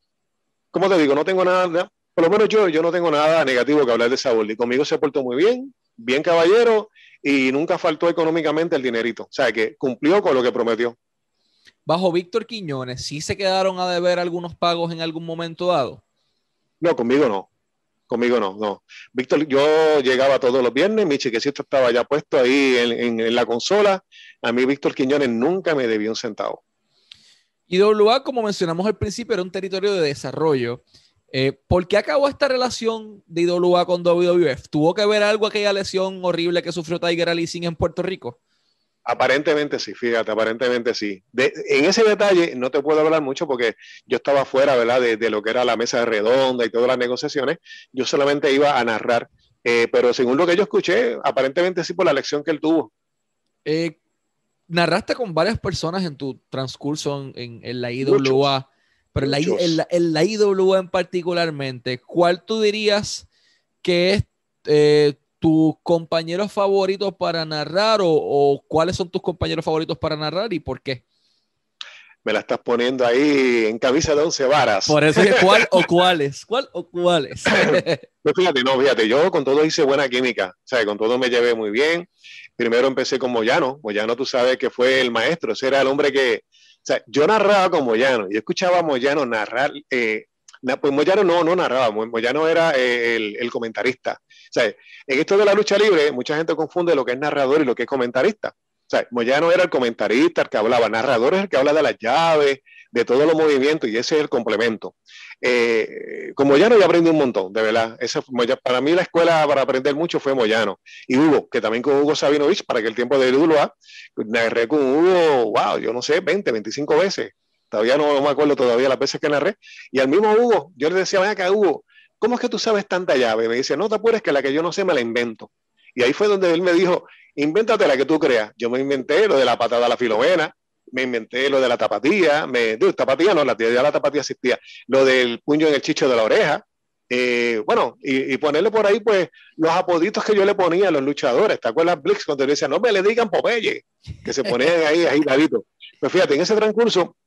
como te digo, no tengo nada, por lo menos yo, yo no tengo nada negativo que hablar de Saboldi, conmigo se portó muy bien, bien caballero, y nunca faltó económicamente el dinerito, o sea que cumplió con lo que prometió. Bajo Víctor Quiñones, ¿sí se quedaron a deber algunos pagos en algún momento dado? No, conmigo no. Conmigo no, no. Víctor, yo llegaba todos los viernes, mi chiquecito estaba ya puesto ahí en, la consola. A mí Víctor Quiñones nunca me debió un centavo. Y WA, como mencionamos al principio, era un territorio de desarrollo. Eh, ¿Por qué acabó esta relación de IWA con WWF? ¿Tuvo que ver algo aquella lesión horrible que sufrió Tiger Alicing en Puerto Rico? Aparentemente sí, fíjate, aparentemente sí. en ese detalle no te puedo hablar mucho porque yo estaba fuera, ¿verdad? De, lo que era la mesa redonda y todas las negociaciones. Yo solamente iba a narrar, eh, pero según lo que yo escuché, aparentemente sí por la lección que él tuvo. Eh, narraste con varias personas en tu transcurso en, la IWA, pero en la, en, la, IWA en particularmente, ¿cuál tú dirías que es eh, tus compañeros favoritos para narrar o, cuáles son tus compañeros favoritos para narrar y por qué? Me la estás poniendo ahí en camisa de once varas. Por eso es cuál o *laughs* cuáles, cuál o cuáles. pues fíjate, no, fíjate, yo con todo hice buena química, o sea, con todo me llevé muy bien. Primero empecé con Moyano, Moyano tú sabes que fue el maestro, ese era el hombre que, o sea, yo narraba con Moyano, yo escuchaba a Moyano narrar, eh, pues Moyano no, no narraba, Moyano era eh, el, el, comentarista. Sea, en esto de la lucha libre, mucha gente confunde lo que es narrador y lo que es comentarista. O Moyano era el comentarista, el que hablaba, narrador es el que habla de las llaves, de todos los movimientos, y ese es el complemento. Eh, con Moyano ya aprendí un montón, de verdad. Para mí la escuela para aprender mucho fue Moyano. Y Hugo, que también con Hugo Sabinovich, para que el tiempo de Dulua, narré con Hugo, wow, yo no sé, 20, 25 veces. Todavía no, me acuerdo todavía las veces que narré. Y al mismo Hugo, yo le decía, venga acá, Hugo, ¿cómo es que tú sabes tanta llave? Me dice, no te apures que la que yo no sé me la invento. Y ahí fue donde él me dijo, invéntate la que tú creas. Yo me inventé lo de la patada a la filomena, me inventé lo de la tapatía, me, tapatía no, la, la tapatía existía, lo del puño en el chicho de la oreja, eh, bueno, y, ponerle por ahí, pues, los apoditos que yo le ponía a los luchadores. ¿Te acuerdas, Blix, cuando le decía, no me le digan Popeye? Que se ponían ahí agitaditos. Pues fíjate, en ese transcurso,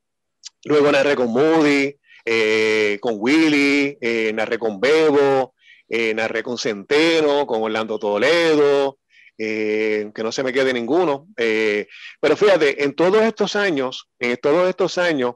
luego narré con Moody, eh, con Willy, eh, narré con Bebo, eh, narré con Centeno, con Orlando Toledo, que no se me quede ninguno. pero fíjate, en todos estos años, en todos estos años,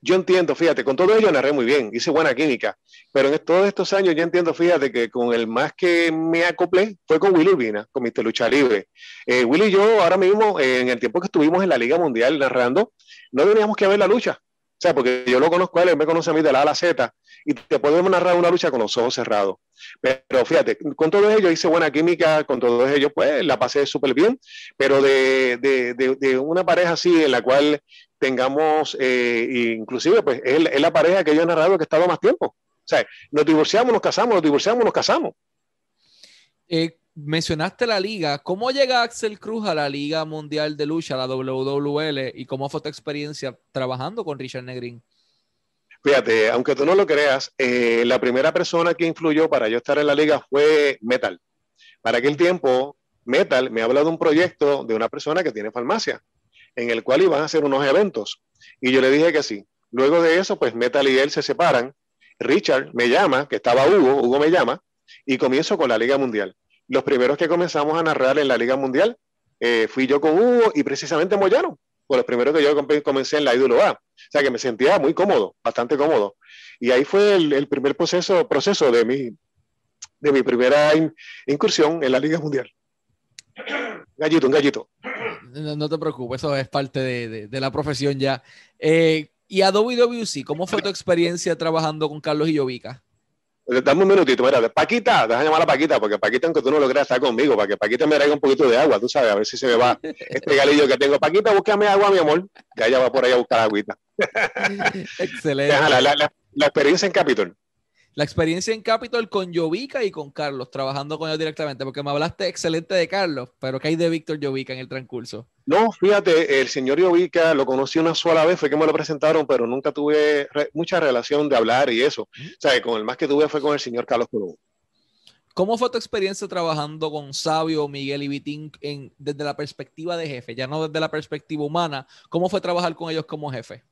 yo entiendo, fíjate, con todo ello narré muy bien, hice buena química, pero en todos estos años yo entiendo, fíjate, que con el más que me acoplé fue con Willy Urbina, con Mr. Lucha Libre. Willy y yo, ahora mismo, en el tiempo que estuvimos en la Liga Mundial narrando, no teníamos que ver la lucha, o sea, porque yo lo conozco a él, me conoce a mí de la A a la Z, y te podemos narrar una lucha con los ojos cerrados. Pero fíjate, con todos ellos hice buena química, con todos ellos, pues la pasé súper bien, pero de, de, de, una pareja así en la cual tengamos, eh, inclusive, pues es, la pareja que yo he narrado que he estado más tiempo. O sea, nos divorciamos, nos casamos, nos divorciamos, nos casamos. Eh, mencionaste la liga. ¿Cómo llega Axel Cruz a la Liga Mundial de Lucha, la WWL, y cómo fue tu experiencia trabajando con Richard Negrin? Fíjate, aunque tú no lo creas, eh, la primera persona que influyó para yo estar en la liga fue Metal. Para aquel tiempo, Metal me habla de un proyecto de una persona que tiene farmacia, en el cual iban a hacer unos eventos. Y yo le dije que sí. Luego de eso, pues Metal y él se separan. Richard me llama, que estaba Hugo, Hugo me llama, y comienzo con la Liga Mundial los primeros que comenzamos a narrar en la Liga Mundial eh, fui yo con Hugo y precisamente Moyano, por los primeros que yo comencé en la IWA. O sea que me sentía muy cómodo, bastante cómodo. Y ahí fue el, primer proceso, proceso de, mi, de mi primera incursión en la Liga Mundial. Gallito, un gallito. No, te preocupes, eso es parte de, la profesión ya. Eh, y a WWC, ¿cómo fue tu experiencia trabajando con Carlos Illovica? Dame un minutito, mira, Paquita, déjame llamar a Paquita, porque Paquita, aunque tú no lo creas, está conmigo, para que Paquita me traiga un poquito de agua, tú sabes, a ver si se me va este galillo que tengo. Paquita, búscame agua, mi amor. Ya ella va por ahí a buscar agüita. *laughs* Excelente. La, la, la, la, experiencia en Capitol. La experiencia en Capitol con Jovica y con Carlos, trabajando con ellos directamente, porque me hablaste excelente de Carlos, pero ¿qué hay de Víctor Jovica en el transcurso? No, fíjate, el señor Jovica lo conocí una sola vez, fue que me lo presentaron, pero nunca tuve re mucha relación de hablar y eso. O sea, con el más que tuve fue con el señor Carlos Colón. ¿Cómo fue tu experiencia trabajando con Sabio, Miguel y Vitín en, desde la perspectiva de jefe, ya no desde la perspectiva humana? ¿Cómo fue trabajar con ellos como jefe?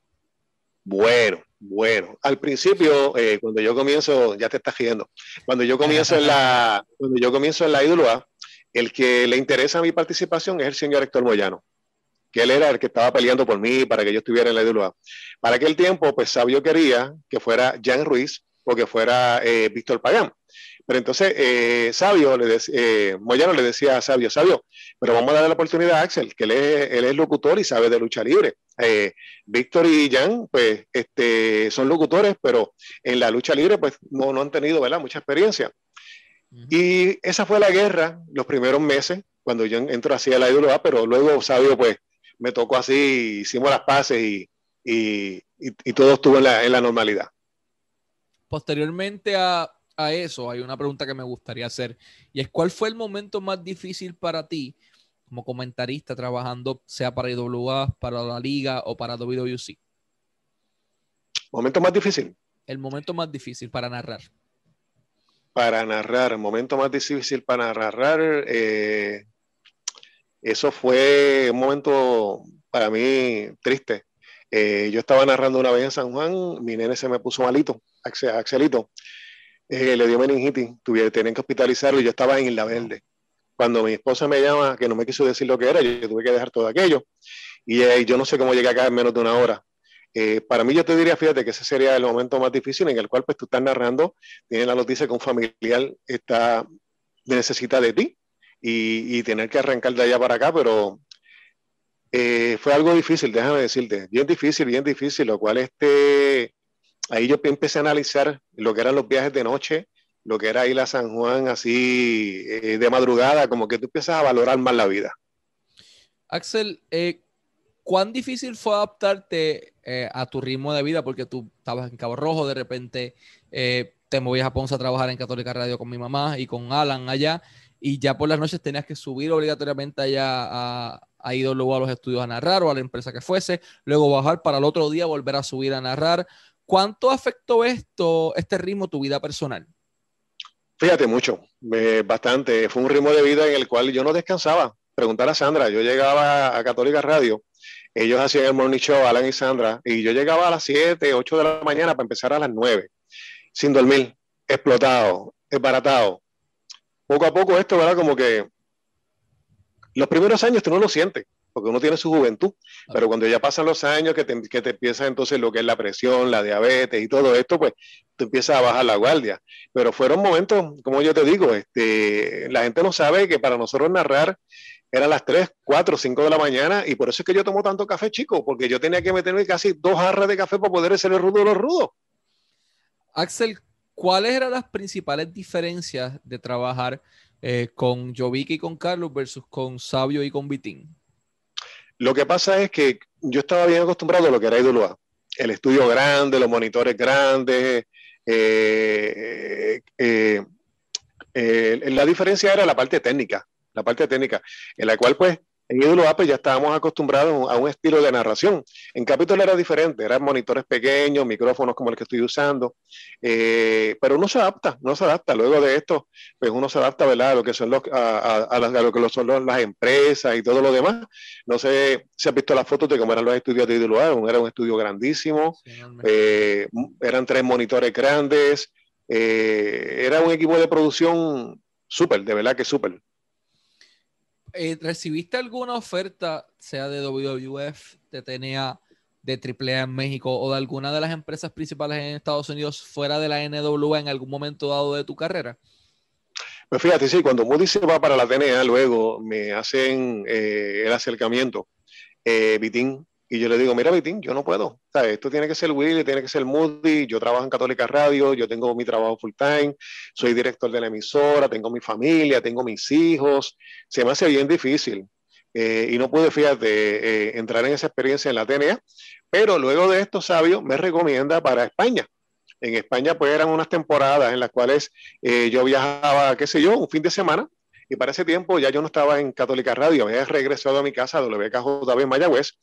Bueno, bueno. Al principio, eh, cuando yo comienzo, ya te estás riendo, cuando yo comienzo en la, *laughs* cuando yo comienzo en la IWA, el que le interesa mi participación es el señor Héctor Moyano, que él era el que estaba peleando por mí para que yo estuviera en la IWA. Para aquel tiempo, pues Sabio quería que fuera Jan Ruiz o que fuera eh, Víctor Pagán. Pero entonces, eh, Sabio, le eh, Moyano le decía a Sabio, Sabio, pero vamos a darle la oportunidad a Axel, que él es, él es locutor y sabe de lucha libre. Eh, Víctor y Jan, pues, este, son locutores, pero en la lucha libre, pues, no, no han tenido, ¿verdad?, mucha experiencia. Uh -huh. Y esa fue la guerra los primeros meses, cuando yo entro así a la IWA, pero luego, Sabio, pues, me tocó así, hicimos las paces y, y, y, y todo estuvo en la, en la normalidad. Posteriormente a a eso, hay una pregunta que me gustaría hacer y es ¿cuál fue el momento más difícil para ti como comentarista trabajando sea para IWA, para la liga o para WWC? ¿Momento más difícil? El momento más difícil para narrar. Para narrar, el momento más difícil para narrar, eh, eso fue un momento para mí triste. Eh, yo estaba narrando una vez en San Juan, mi nene se me puso malito, Axelito, eh, le dio meningitis, tuvieron, tenían que hospitalizarlo y yo estaba en Isla Verde. Cuando mi esposa me llama, que no me quiso decir lo que era, yo tuve que dejar todo aquello. Y eh, yo no sé cómo llegué acá en menos de una hora. Eh, para mí yo te diría, fíjate que ese sería el momento más difícil en el cual pues tú estás narrando, tienes la noticia que un familiar está, necesita de ti y, y tener que arrancar de allá para acá, pero fue algo difícil, déjame decirte, bien difícil, bien difícil, lo cual este, ahí yo empecé a analizar lo que eran los viajes de noche, lo que era ir a San Juan así eh, de madrugada, como que tú empiezas a valorar más la vida. Axel, eh, ¿cuán difícil fue adaptarte eh, a tu ritmo de vida? Porque tú estabas en Cabo Rojo, de repente te movías a Ponce a trabajar en Católica Radio con mi mamá y con Alan allá, y ya por las noches tenías que subir obligatoriamente allá a, a IWA a los estudios a narrar o a la empresa que fuese, luego bajar para el otro día volver a subir a narrar. ¿Cuánto afectó esto, este ritmo, tu vida personal? Fíjate mucho, bastante. Fue un ritmo de vida en el cual yo no descansaba. Preguntar a Sandra, yo llegaba a Católica Radio, ellos hacían el morning show, Alan y Sandra, y yo llegaba a las 7, 8 de la mañana para empezar a las 9, sin dormir, explotado, desbaratado. Poco a poco esto, ¿verdad? Como que los primeros años tú no lo sientes porque uno tiene su juventud, pero cuando ya pasan los años que te, que te empieza entonces lo que es la presión, la diabetes y todo esto, pues tú empiezas a bajar la guardia. Pero fueron momentos, como yo te digo, este, la gente no sabe que para nosotros narrar eran las 3, 4, 5 de la mañana y por eso es que yo tomo tanto café, chico, porque yo tenía que meterme casi dos jarras de café para poder ser el rudo de los rudos. Axel, ¿cuáles eran las principales diferencias de trabajar eh, con Jovica y con Carlos versus con Sabio y con Vitín? Lo que pasa es que yo estaba bien acostumbrado a lo que era IWA. El estudio grande, los monitores grandes. Eh, eh, eh, la diferencia era la parte técnica, la parte técnica, en la cual pues en IWA pues ya estábamos acostumbrados a un estilo de narración. En Capitol era diferente, eran monitores pequeños, micrófonos como el que estoy usando, eh, pero uno se adapta, uno se adapta. Luego de esto, pues uno se adapta, ¿verdad? A lo que son, los, a, a, a, a lo que son los, las empresas y todo lo demás. No sé si has visto las fotos de cómo eran los estudios de IWA, era un estudio grandísimo, sí, eh, eran tres monitores grandes, eh, era un equipo de producción súper, de verdad que súper. Eh, ¿recibiste alguna oferta, sea de WWF, de TNA, de AAA en México o de alguna de las empresas principales en Estados Unidos fuera de la NWA en algún momento dado de tu carrera? Pues fíjate, sí, cuando Moody se va para la TNA, luego me hacen eh, el acercamiento, eh, Vitín Y yo le digo, mira, Vitín, yo no puedo. esto tiene que ser Willy, tiene que ser Moody. Yo trabajo en Católica Radio, yo tengo mi trabajo full time, soy director de la emisora, tengo mi familia, tengo mis hijos. Se me hace bien difícil. Eh, y no pude, fíjate, eh, entrar en esa experiencia en la TNA. Pero luego de esto, Sabio me recomienda para España. En España, pues eran unas temporadas en las cuales eh, yo viajaba, qué sé yo, un fin de semana y para ese tiempo ya yo no estaba en Católica Radio, había regresado a mi casa, WKJB en Mayagüez.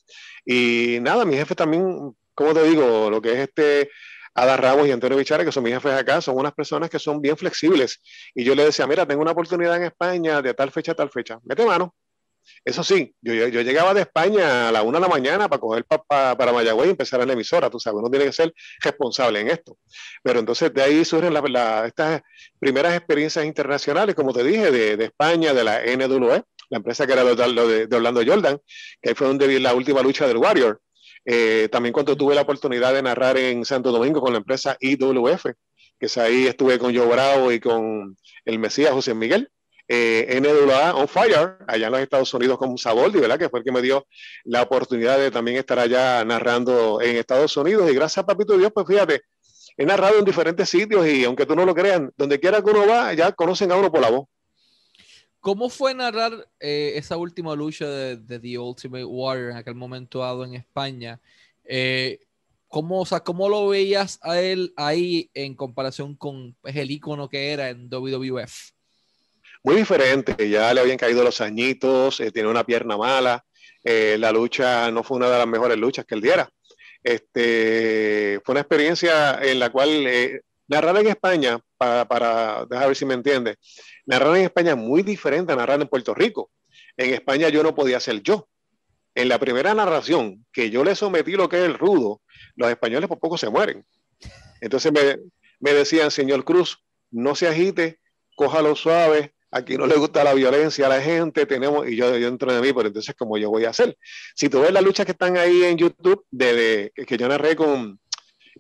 Y nada, mi jefe también, como te digo, lo que es este Ada Ramos y Antonio Bichara, que son mis jefes acá, son unas personas que son bien flexibles. Y yo le decía, mira, tengo una oportunidad en España de tal fecha a tal fecha, mete mano. Eso sí, yo, yo, llegaba de España a la una de la mañana para coger para Mayagüez y empezar en la emisora, tú sabes, uno tiene que ser responsable en esto. Pero entonces de ahí surgen estas primeras experiencias internacionales, como te dije, de, de España, de la NWE, la empresa que era de, de, Orlando Jordan, que ahí fue donde vi la última lucha del Warrior. Eh, también cuando tuve la oportunidad de narrar en Santo Domingo con la empresa IWF, que es ahí estuve con Joe Bravo y con el Mesías José Miguel eh, NWA On Fire, allá en los Estados Unidos con Saboldi, ¿verdad? Que fue el que me dio la oportunidad de también estar allá narrando en Estados Unidos. Y gracias a Papito Dios, pues fíjate, he narrado en diferentes sitios y aunque tú no lo creas, donde quiera que uno va, ya conocen a uno por la voz. ¿Cómo fue narrar eh, esa última lucha de, The Ultimate Warrior en aquel momento dado en España? Eh, ¿cómo, o sea, ¿Cómo lo veías a él ahí en comparación con pues, el icono que era en WWF? Muy diferente. Ya le habían caído los añitos, eh, tiene una pierna mala. Eh, la lucha no fue una de las mejores luchas que él diera. Este, fue una experiencia en la cual eh, narrar en España, para, para dejar ver si me entiende, narrar en España es muy diferente a narrar en Puerto Rico. En España yo no podía ser yo. En la primera narración que yo le sometí lo que es el rudo, los españoles por poco se mueren. Entonces me, me decían, señor Cruz, no se agite, cójalo suave, aquí no le gusta la violencia a la gente, tenemos, y yo, yo dentro de mí, pero entonces, ¿cómo yo voy a hacer? Si tú ves las luchas que están ahí en YouTube, de, que yo narré con,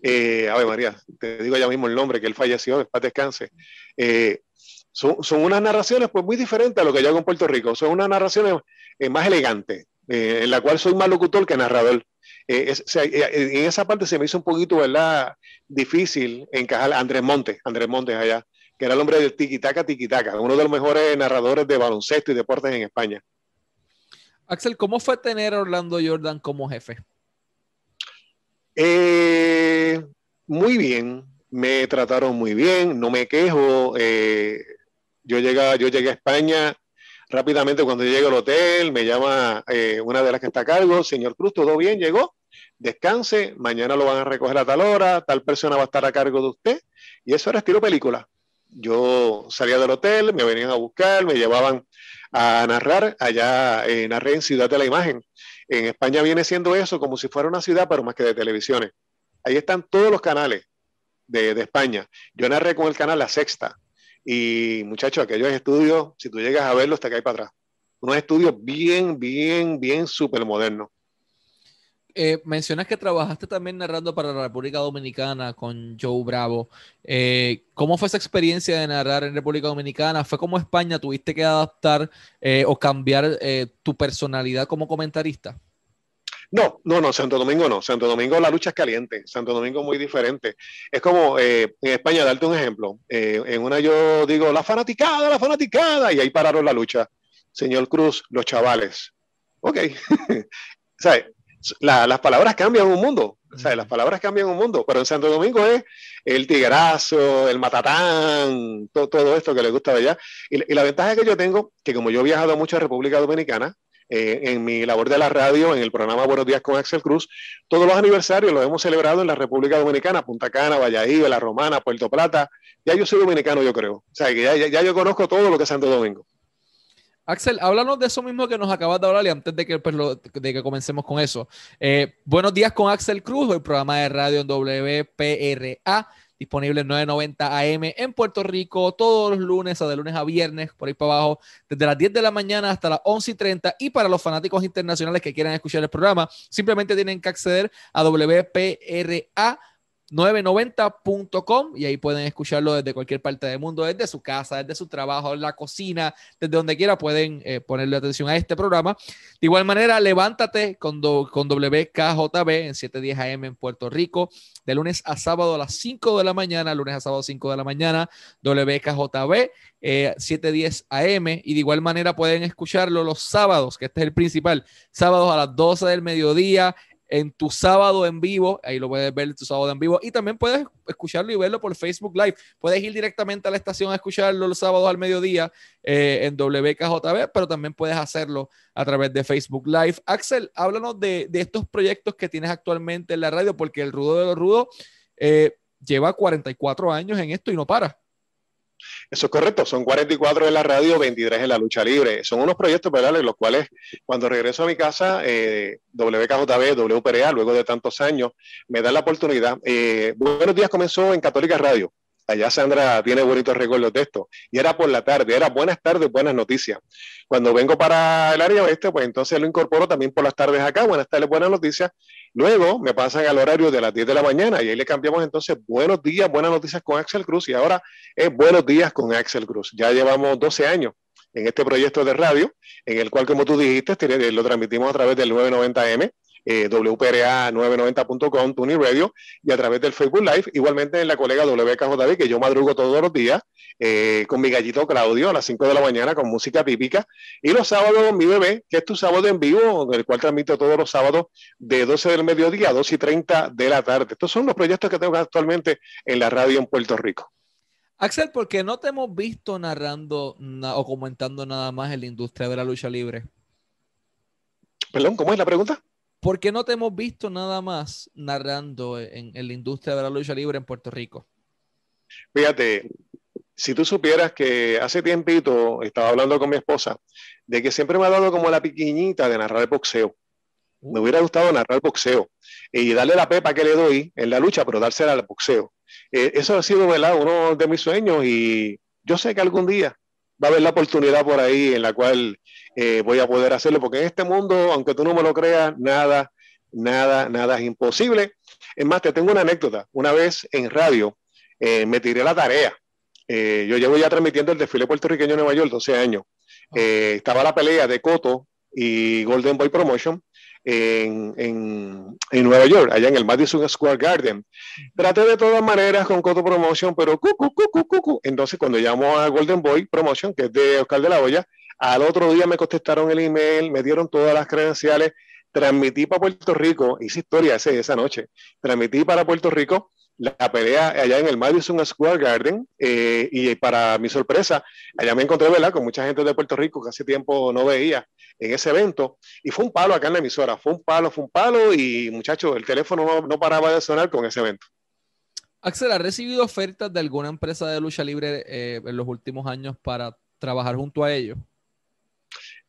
eh, a ver María, te digo ya mismo el nombre, que él falleció, paz descanse, eh, son, son, unas narraciones pues muy diferentes a lo que yo hago en Puerto Rico, son unas narraciones eh, más elegantes, eh, en la cual soy más locutor que narrador. en esa parte se me hizo un poquito, ¿verdad? Difícil encajar Andrés Montes, Andrés Montes allá, que era el hombre del tiquitaca tiquitaca, uno de los mejores narradores de baloncesto y deportes en España. Axel, ¿cómo fue tener a Orlando Jordan como jefe? Eh, muy bien, me trataron muy bien, no me quejo. Eh, yo, llegué, yo llegué a España rápidamente cuando llegué al hotel, me llama eh, una de las que está a cargo, señor Cruz, todo bien, llegó, descanse, mañana lo van a recoger a tal hora, tal persona va a estar a cargo de usted, y eso era estilo película yo salía del hotel, me venían a buscar, me llevaban a narrar, allá eh, narré en Ciudad de la Imagen. En España viene siendo eso como si fuera una ciudad, pero más que de televisiones. Ahí están todos los canales de, España. Yo narré con el canal La Sexta. Y muchachos, aquellos estudios, si tú llegas a verlos, te caes para atrás. Unos estudios bien, bien, bien súper modernos. Eh, mencionas que trabajaste también narrando para la República Dominicana con Joe Bravo. Eh, ¿Cómo fue esa experiencia de narrar en República Dominicana? ¿Fue como España? ¿Tuviste que adaptar eh, o cambiar tu personalidad como comentarista? No, no, no, Santo Domingo no. Santo Domingo la lucha es caliente. Santo Domingo muy diferente. Es como en España, darte un ejemplo. en una yo digo, la fanaticada, la fanaticada, y ahí pararon la lucha. Señor Cruz, los chavales. Ok. *laughs* ¿Sabes? las palabras cambian un mundo. O sea, las palabras cambian un mundo, pero en Santo Domingo es el tigrazo, el matatán, todo, esto que le gusta de allá. Y, la ventaja que yo tengo, que como yo he viajado mucho a República Dominicana, eh, en mi labor de la radio, en el programa Buenos Días con Axel Cruz, todos los aniversarios los hemos celebrado en la República Dominicana, Punta Cana, Valladolid, La Romana, Puerto Plata. Ya yo soy dominicano, yo creo. O sea, que ya, ya yo conozco todo lo que es Santo Domingo. Axel, háblanos de eso mismo que nos acabas de hablar y antes de que, pues, de que comencemos con eso. Eh, buenos días con Axel Cruz, el programa de radio en WPRA, disponible en 990 AM en Puerto Rico, todos los lunes, de lunes a viernes, por ahí para abajo, desde las 10 de la mañana hasta las 11 y 30. Y para los fanáticos internacionales que quieran escuchar el programa, simplemente tienen que acceder a WPRA 990.com y ahí pueden escucharlo desde cualquier parte del mundo, desde su casa, desde su trabajo, en la cocina, desde donde quiera pueden eh, ponerle atención a este programa. De igual manera, levántate con, con WKJB en 710 AM en Puerto Rico, de lunes a sábado a las 5 de la mañana, lunes a sábado 5 de la mañana, WKJB eh, 710 AM y de igual manera pueden escucharlo los sábados, que este es el principal, sábados a las 12 del mediodía en tu sábado en vivo, ahí lo puedes ver tu sábado en vivo y también puedes escucharlo y verlo por Facebook Live. Puedes ir directamente a la estación a escucharlo los sábados al mediodía eh, en WKJB, pero también puedes hacerlo a través de Facebook Live. Axel, háblanos de, estos proyectos que tienes actualmente en la radio, porque el Rudo de los Rudos eh, lleva 44 años en esto y no para. Eso es correcto, son 44 en la radio, 23 en la lucha libre. Son unos proyectos, ¿verdad? En los cuales cuando regreso a mi casa, eh, WKJB, WPRA, luego de tantos años, me dan la oportunidad. Eh, buenos días comenzó en Católica Radio. Allá Sandra tiene bonitos recuerdos de esto. Y era por la tarde, era buenas tardes, buenas noticias. Cuando vengo para el área oeste, pues entonces lo incorporo también por las tardes acá, buenas tardes, buenas noticias. Luego me pasan al horario de las 10 de la mañana y ahí le cambiamos entonces buenos días, buenas noticias con Axel Cruz y ahora es buenos días con Axel Cruz. Ya llevamos 12 años en este proyecto de radio, en el cual, como tú dijiste, lo transmitimos a través del 990M eh, WPRA990.com, Tuni Radio, y a través del Facebook Live, igualmente en la colega WKJB, que yo madrugo todos los días, eh, con mi gallito Claudio a las 5 de la mañana con música típica, y los sábados con mi bebé, que es tu sábado en vivo, el cual transmito todos los sábados de 12 del mediodía a 2 y 30 de la tarde. Estos son los proyectos que tengo actualmente en la radio en Puerto Rico. Axel, ¿por qué no te hemos visto narrando o comentando nada más en la industria de la lucha libre? Perdón, ¿cómo es la pregunta? ¿Por qué no te hemos visto nada más narrando en, la industria de la lucha libre en Puerto Rico? Fíjate, si tú supieras que hace tiempito estaba hablando con mi esposa de que siempre me ha dado como la piquiñita de narrar el boxeo. Me uh. hubiera gustado narrar el boxeo y darle la pepa que le doy en la lucha, pero dársela al boxeo. Eh, eso ha sido ¿verdad? uno de mis sueños y yo sé que algún día va a haber la oportunidad por ahí en la cual eh, voy a poder hacerlo, porque en este mundo, aunque tú no me lo creas, nada, nada, nada es imposible. Es más, te tengo una anécdota. Una vez en radio eh, me tiré la tarea. Eh, yo llevo ya transmitiendo el desfile puertorriqueño en Nueva York 12 años. Estaba la pelea de Coto y Golden Boy Promotion en, en, en, Nueva York, allá en el Madison Square Garden. Traté de todas maneras con Coto Promotion, pero cucu, cucu, cucu. Entonces, cuando llamo a Golden Boy Promotion, que es de Oscar de la Hoya, al otro día me contestaron el email, me dieron todas las credenciales, transmití para Puerto Rico, hice historia ese, esa noche, transmití para Puerto Rico la pelea allá en el Madison Square Garden eh, y para mi sorpresa, allá me encontré ¿verdad? con mucha gente de Puerto Rico que hace tiempo no veía en ese evento y fue un palo acá en la emisora, fue un palo, fue un palo y muchachos, el teléfono no, paraba de sonar con ese evento. Axel, ¿ha recibido ofertas de alguna empresa de lucha libre eh, en los últimos años para trabajar junto a ellos?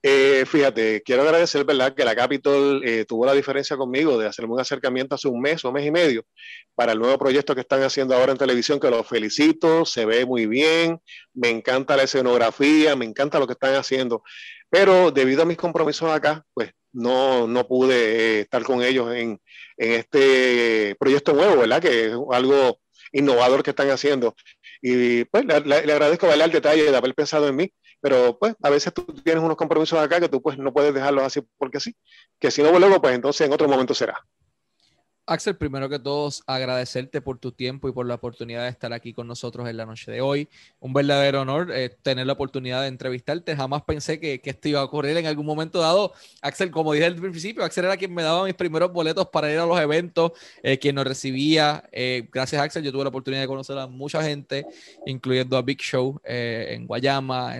Eh, fíjate, quiero agradecer, ¿verdad?, que la Capitol eh, tuvo la diferencia conmigo de hacerme un acercamiento hace un mes o mes y medio para el nuevo proyecto que están haciendo ahora en televisión, que los felicito, se ve muy bien, me encanta la escenografía, me encanta lo que están haciendo, pero debido a mis compromisos acá, pues no, no pude eh, estar con ellos en, en este proyecto nuevo, ¿verdad?, que es algo innovador que están haciendo. Y pues le, le agradezco, ¿verdad?, el detalle de haber pensado en mí pero pues a veces tú tienes unos compromisos acá que tú pues no puedes dejarlos así porque sí, que si no luego pues entonces en otro momento será. Axel, primero que todo, agradecerte por tu tiempo y por la oportunidad de estar aquí con nosotros en la noche de hoy. Un verdadero honor eh, tener la oportunidad de entrevistarte. Jamás pensé que, que, esto iba a ocurrir en algún momento dado. Axel, como dije al principio, Axel era quien me daba mis primeros boletos para ir a los eventos, eh, quien nos recibía. Eh, gracias, Axel, yo tuve la oportunidad de conocer a mucha gente, incluyendo a Big Show en Guayama.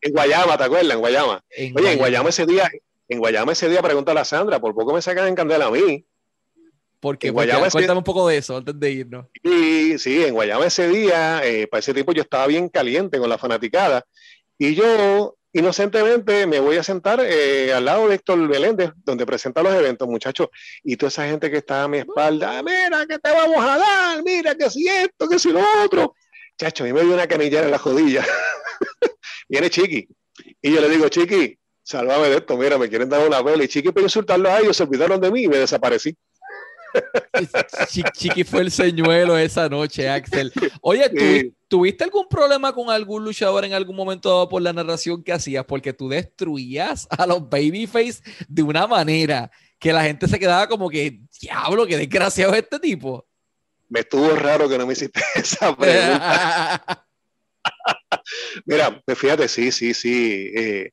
En Guayama, ¿te acuerdas? En Guayama. Oye, en Guayama ese día, en Guayama ese día, pregúntale a Sandra, por poco me sacan en candela a mí. Porque, Guayama cuéntame un poco de eso antes de irnos. Sí, sí, en Guayama ese día, eh, para ese tiempo yo estaba bien caliente con la fanaticada y yo inocentemente me voy a sentar eh, al lado de Héctor Beléndez, donde presenta los eventos, muchachos, y toda esa gente que está a mi espalda, mira que te vamos a dar, mira que si esto, que si lo otro. Chacho, a mí me dio una canillera en la jodilla. *laughs* Viene Chiqui. Y yo le digo, Chiqui, sálvame de esto, mira, me quieren dar una vela. Y Chiqui, para insultarlo a ellos, se olvidaron de mí y me desaparecí. Chiqui fue el señuelo esa noche, Axel. Oye, ¿tuviste algún problema con algún luchador en algún momento por la narración que hacías? Porque tú destruías a los babyface de una manera que la gente se quedaba como que, diablo, qué desgraciado es este tipo. Me estuvo raro que no me hiciste *laughs* esa pregunta. *laughs* Mira, pues fíjate, sí, sí, sí. Eh,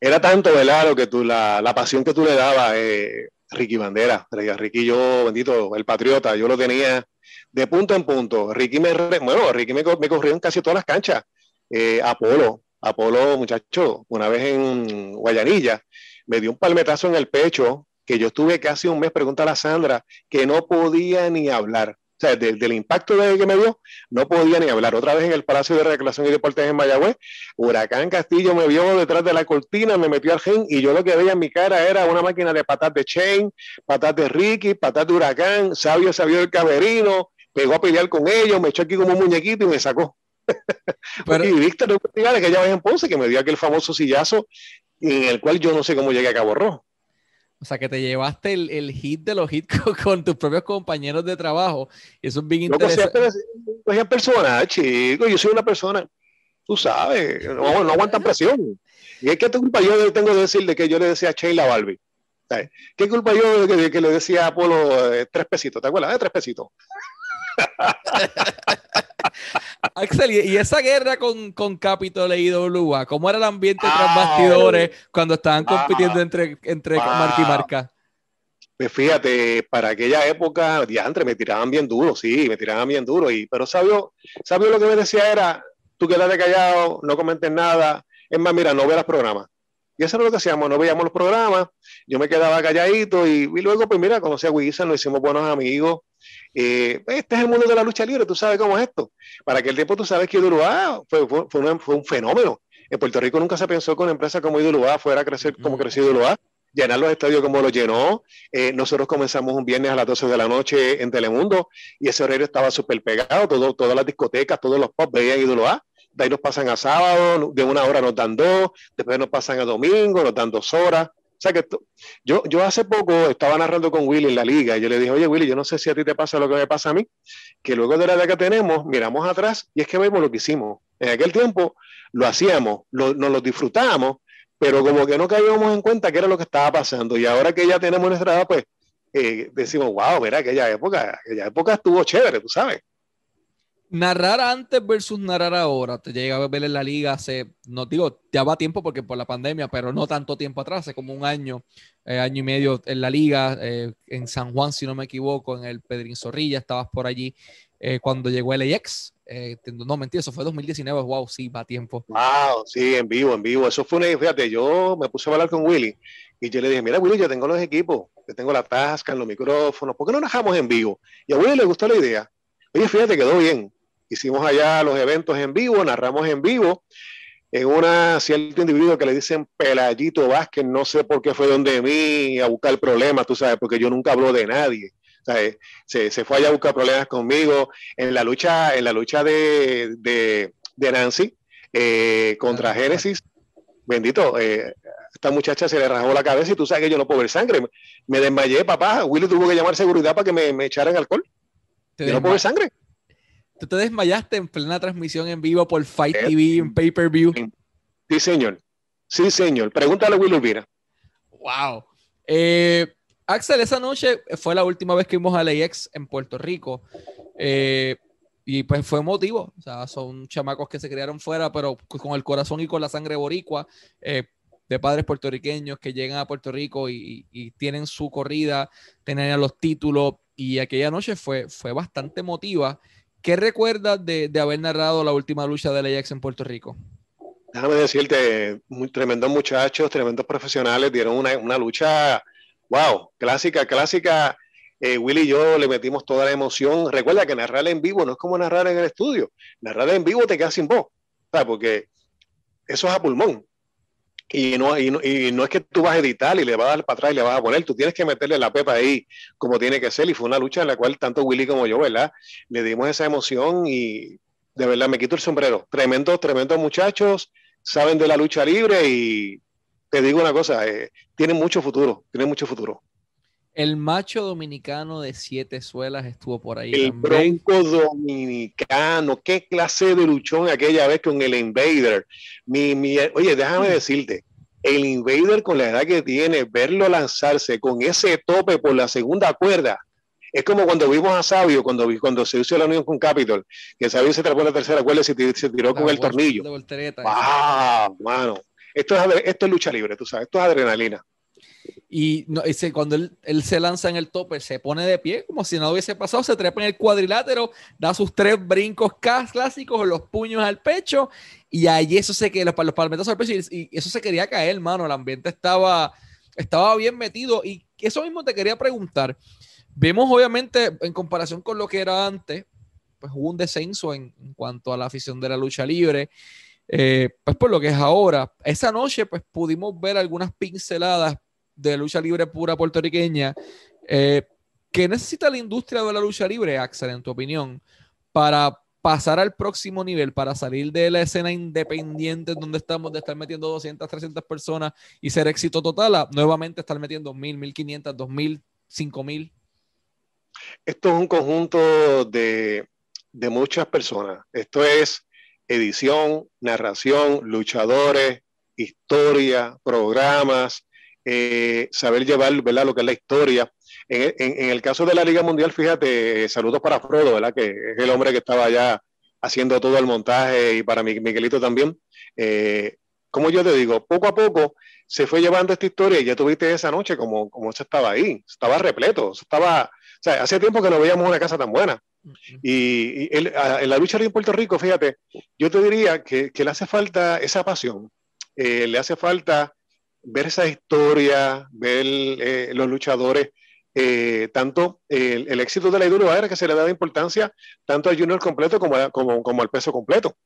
era tanto, ¿verdad? Lo que tú, la, la pasión que tú le dabas. Eh, Ricky Bandera. Ricky yo, bendito, el patriota, yo lo tenía de punto en punto. Ricky me, bueno, Ricky me, me corrió en casi todas las canchas. Eh, Apolo, Apolo, muchacho, una vez en Guayanilla, me dio un palmetazo en el pecho que yo estuve casi un mes, pregunta a Sandra, que no podía ni hablar. O sea, del impacto de que me dio, no podía ni hablar. Otra vez en el Palacio de Recreación y Deportes en Mayagüez, Huracán Castillo me vio detrás de la cortina, me metió al gen y yo lo que veía en mi cara era una máquina de patas de Chain, patas de Ricky, patas de Huracán, Sabio Sabio del Camerino, pegó a pelear con ellos, me echó aquí como un muñequito y me sacó. *laughs* Pero, y Víctor que aquella vez en Ponce, que me dio aquel famoso sillazo en el cual yo no sé cómo llegué a Cabo Rojo. O sea, que te llevaste el, hit de los hits *laughs* con, tus propios compañeros de trabajo. Eso es bien interesante. No, es persona, chico. Yo soy una persona, tú sabes, no, no aguantan presión. Y es que culpa yo tengo de decir de que yo le decía a Sheila Barbie. ¿Qué culpa yo de que, le decía a Apolo eh, tres pesitos? ¿Te acuerdas? de tres pesitos. *laughs* Axel, ¿y esa guerra con, con Capitol y IWA? ¿Cómo era el ambiente tras bastidores cuando estaban compitiendo entre, entre marca y marca? Pues fíjate, para aquella época, diantre, me tiraban bien duro, sí, me tiraban bien duro. Y, pero sabio, sabio lo que me decía era, tú quédate callado, no comentes nada. Es más, mira, no veas programas. Y eso era lo que hacíamos, no veíamos los programas, yo me quedaba calladito y, luego, pues mira, conocí a Wilson, nos hicimos buenos amigos. Eh, este es el mundo de la lucha libre, tú sabes cómo es esto. Para aquel tiempo tú sabes que IWA fue, fue, fue, un, fenómeno. En Puerto Rico nunca se pensó que una empresa como IWA fuera a crecer como creció IWA llenar los estadios como lo llenó. Eh, nosotros comenzamos un viernes a las 12 de la noche en Telemundo y ese horario estaba súper pegado, todo, todas las discotecas, todos los pop veían IWA de ahí nos pasan a sábado, de una hora nos dan dos, después nos pasan a domingo, nos dan dos horas. O sea que yo, yo hace poco estaba narrando con Willy en la liga y yo le dije, oye Willy, yo no sé si a ti te pasa lo que me pasa a mí, que luego de la edad que tenemos, miramos atrás y es que vemos lo que hicimos. En aquel tiempo lo hacíamos, nos lo disfrutábamos, pero como que no caíamos en cuenta qué era lo que estaba pasando. Y ahora que ya tenemos nuestra edad, pues eh, decimos, wow, mira, aquella época, aquella época estuvo chévere, tú sabes narrar antes versus narrar ahora. Te llega a ver en la liga hace, no digo, ya va tiempo porque por la pandemia, pero no tanto tiempo atrás, hace como un año, eh, año y medio en la liga, eh, en San Juan, si no me equivoco, en el Pedrín Zorrilla, estabas por allí eh, cuando llegó el AX. no, mentira, eso fue 2019, wow, sí, va tiempo. Wow, sí, en vivo, en vivo. Eso fue una, fíjate, yo me puse a hablar con Willy y yo le dije, mira, Willy, yo tengo los equipos, yo tengo la tasca, los micrófonos, ¿por qué no narramos en vivo? Y a Willy le gustó la idea. Oye, fíjate, quedó bien hicimos allá los eventos en vivo, narramos en vivo. En una cierto individuo que le dicen Pelayito Vázquez, no sé por qué fue donde mí a buscar problemas, tú sabes, porque yo nunca hablo de nadie. Se, se, fue allá a buscar problemas conmigo en la lucha, en la lucha de, de, Nancy eh, contra Génesis. Bendito, eh, esta muchacha se le rajó la cabeza y tú sabes que yo no puedo ver sangre. Me desmayé, papá. Willy tuvo que llamar seguridad para que me, me echaran alcohol. Yo no puedo ver sangre. Tú te desmayaste en plena transmisión en vivo por Fight eh, TV en pay-per-view. Sí, señor. Sí, señor. Pregúntale a Will Urbina. Wow. Eh, Axel, esa noche fue la última vez que vimos a LAX en Puerto Rico. Eh, y pues fue emotivo. O sea, son chamacos que se criaron fuera, pero con el corazón y con la sangre boricua, de padres puertorriqueños que llegan a Puerto Rico y, tienen su corrida, tienen los títulos. Y aquella noche fue, fue bastante emotiva. ¿Qué recuerdas de, haber narrado la última lucha de Ajax en Puerto Rico? Déjame decirte, muy tremendos muchachos, tremendos profesionales, dieron una, lucha, wow, clásica, clásica. Eh, Willy y yo le metimos toda la emoción. Recuerda que narrar en vivo no es como narrar en el estudio. Narrar en vivo te quedas sin voz, porque eso es a pulmón. Y no, y no, y, no, es que tú vas a editar y le vas a dar para atrás y le vas a poner, tú tienes que meterle la pepa ahí como tiene que ser. Y fue una lucha en la cual tanto Willy como yo, ¿verdad? Le dimos esa emoción y de verdad me quito el sombrero. Tremendos, tremendos muchachos, saben de la lucha libre y te digo una cosa, eh, tienen mucho futuro, tienen mucho futuro. El macho dominicano de siete suelas estuvo por ahí. El también. bronco dominicano, qué clase de luchón aquella vez con el Invader. Mi, mi, oye, déjame decirte, el Invader con la edad que tiene, verlo lanzarse con ese tope por la segunda cuerda, es como cuando vimos a Sabio, cuando, cuando se hizo la unión con Capitol, que Sabio se trapó en la tercera cuerda y se, tir- se tiró con el tornillo. ¡Wow! Mano, esto es, esto es lucha libre, tú sabes, esto es adrenalina. Y no, ese, cuando él, él se lanza en el tope, se pone de pie como si nada hubiese pasado, se trepa en el cuadrilátero, da sus tres brincos clásicos, los puños al pecho, y allí eso se que los, los palmetazos al pecho, y, y eso se quería caer, hermano. El ambiente estaba, estaba bien metido. Y eso mismo te quería preguntar. Vemos, obviamente, en comparación con lo que era antes, pues hubo un descenso en, en cuanto a la afición de la lucha libre. eh, pues por lo que es ahora. Esa noche, pues pudimos ver algunas pinceladas de lucha libre pura puertorriqueña. Eh, ¿Qué necesita la industria de la lucha libre, Axel, en tu opinión, para pasar al próximo nivel, para salir de la escena independiente donde estamos, de estar metiendo 200, 300 personas y ser éxito total, a nuevamente estar metiendo 1000, 1500, 2000, 5000? Esto es un conjunto de, de muchas personas. Esto es edición, narración, luchadores, historia, programas, eh, saber llevar ¿verdad? lo que es la historia. En, en- en el caso de la Liga Mundial, fíjate, saludos para Frodo, ¿verdad? que es el hombre que estaba allá haciendo todo el montaje y para Mi- Miguelito también. Eh, como yo te digo, poco a poco se fue llevando esta historia y ya tuviste esa noche como, como se estaba ahí, estaba repleto, estaba, o sea, hace tiempo que no veíamos una casa tan buena. Y, y el- a- en la lucha en Puerto Rico, fíjate, yo te diría que, que le hace falta esa pasión, eh, le hace falta ver esa historia, ver eh, los luchadores, eh, tanto el, éxito de la IWA que se le daba importancia tanto al junior completo como, como, como al peso completo.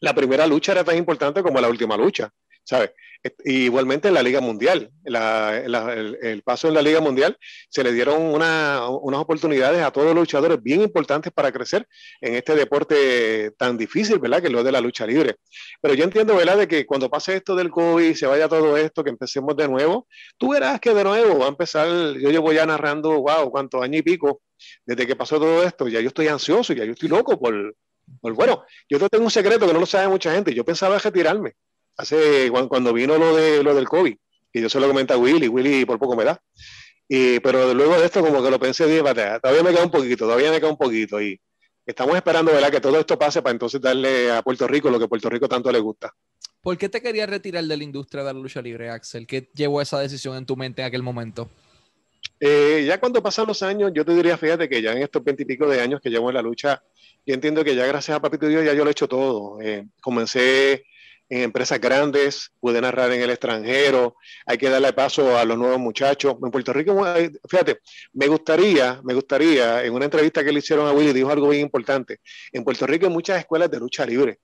La primera lucha era tan importante como la última lucha, ¿sabes? Igualmente en la Liga Mundial, el, paso en la Liga Mundial se le dieron una- unas oportunidades a todos los luchadores bien importantes para crecer en este deporte tan difícil, ¿verdad? Que es lo de la lucha libre. Pero yo entiendo, ¿verdad? De que cuando pase esto del COVID, se vaya todo esto, que empecemos de nuevo, tú verás que de nuevo va a empezar, yo llevo ya narrando, wow, cuántos años y pico, desde que pasó todo esto, ya yo estoy ansioso, ya yo estoy loco por, por bueno, yo te tengo un secreto que no lo sabe mucha gente, yo pensaba retirarme, hace, cuando, vino lo, de, lo del COVID, y yo se lo comenté a Willy, Willy por poco me da, y, pero luego de esto como que lo pensé, dije, "Pate, todavía me queda un poquito, todavía me queda un poquito, y estamos esperando, ¿verdad? Que todo esto pase para entonces darle a Puerto Rico lo que Puerto Rico tanto le gusta. ¿Por qué te querías retirar de la industria de la lucha libre, Axel? ¿Qué llevó esa decisión en tu mente en aquel momento? Eh, ya cuando pasan los años, yo te diría, fíjate que ya en estos veintipico de años que llevo en la lucha, yo entiendo que ya gracias a Papito Dios ya yo lo he hecho todo. Eh, comencé en empresas grandes, pude narrar en el extranjero, hay que darle paso a los nuevos muchachos. En Puerto Rico, eh, fíjate, me gustaría, me gustaría, en una entrevista que le hicieron a Willy, dijo algo bien importante. En Puerto Rico hay muchas escuelas de lucha libre,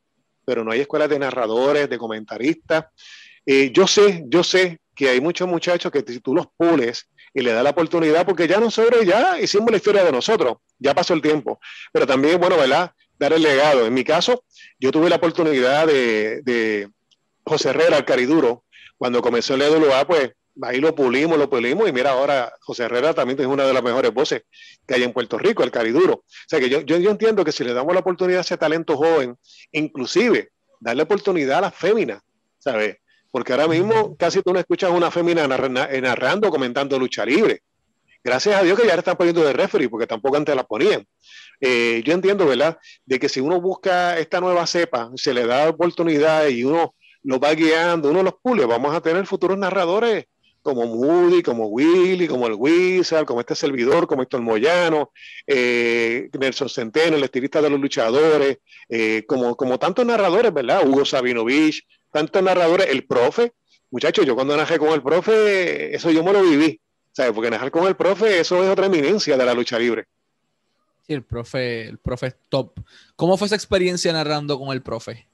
pero no hay escuelas de narradores, de comentaristas. Eh, yo sé, yo sé que hay muchos muchachos que si tú los pules y le das la oportunidad, porque ya nosotros ya hicimos la historia de nosotros, ya pasó el tiempo, pero también, bueno, ¿verdad? Dar el legado. En mi caso, yo tuve la oportunidad de, de José Herrera, el cariduro, cuando comenzó el EWA, pues ahí lo pulimos, lo pulimos, y mira, ahora José Herrera también es una de las mejores voces que hay en Puerto Rico, el cariduro. O sea que yo, yo, yo entiendo que si le damos la oportunidad a ese talento joven, inclusive darle oportunidad a las féminas, ¿sabes? Porque ahora mismo casi tú no escuchas una fémina narrando, comentando lucha libre. Gracias a Dios que ya le están poniendo de referee, porque tampoco antes la ponían. Eh, yo entiendo, ¿verdad? De que si uno busca esta nueva cepa, se le da oportunidad y uno lo va guiando, uno los pule, vamos a tener futuros narradores como Moody, como Willy, como el Wizard, como este servidor, como Héctor Moyano, eh, Nelson Centeno, el estilista de los luchadores, eh, como, como tantos narradores, ¿verdad? Hugo Sabinovich, tantos narradores, el profe, muchachos, yo cuando narré con el profe, eso yo me lo viví, ¿sabes? Porque narrar con el profe, eso es otra eminencia de la lucha libre. Sí, el profe, el profe es top. ¿Cómo fue esa experiencia narrando con el profe?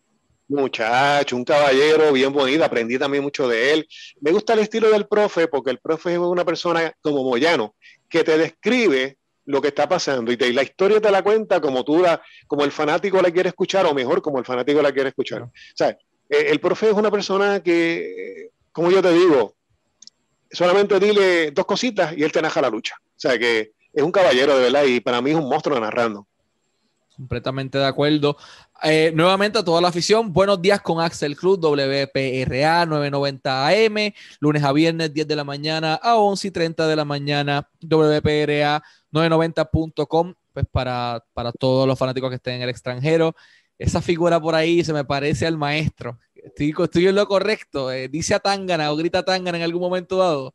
Muchacho, un caballero bien bonito, aprendí también mucho de él. Me gusta el estilo del profe porque el profe es una persona como Moyano, que te describe lo que está pasando y, te, la historia te la cuenta como tú la, como el fanático la quiere escuchar o mejor como el fanático la quiere escuchar. O sea, eh, el profe es una persona que, como yo te digo, solamente dile dos cositas y él te narra la lucha. O sea que es un caballero de verdad y para mí es un monstruo narrando. Completamente de acuerdo. Eh, nuevamente a toda la afición, buenos días con Axel Cruz, WPRA 990 AM, lunes a viernes 10 de la mañana a 11 y 30 de la mañana, WPRA 990.com, pues para, para todos los fanáticos que estén en el extranjero. Esa figura por ahí se me parece al maestro. Estoy, estoy en lo correcto. Eh, dice a Tangana o grita a Tangana en algún momento dado.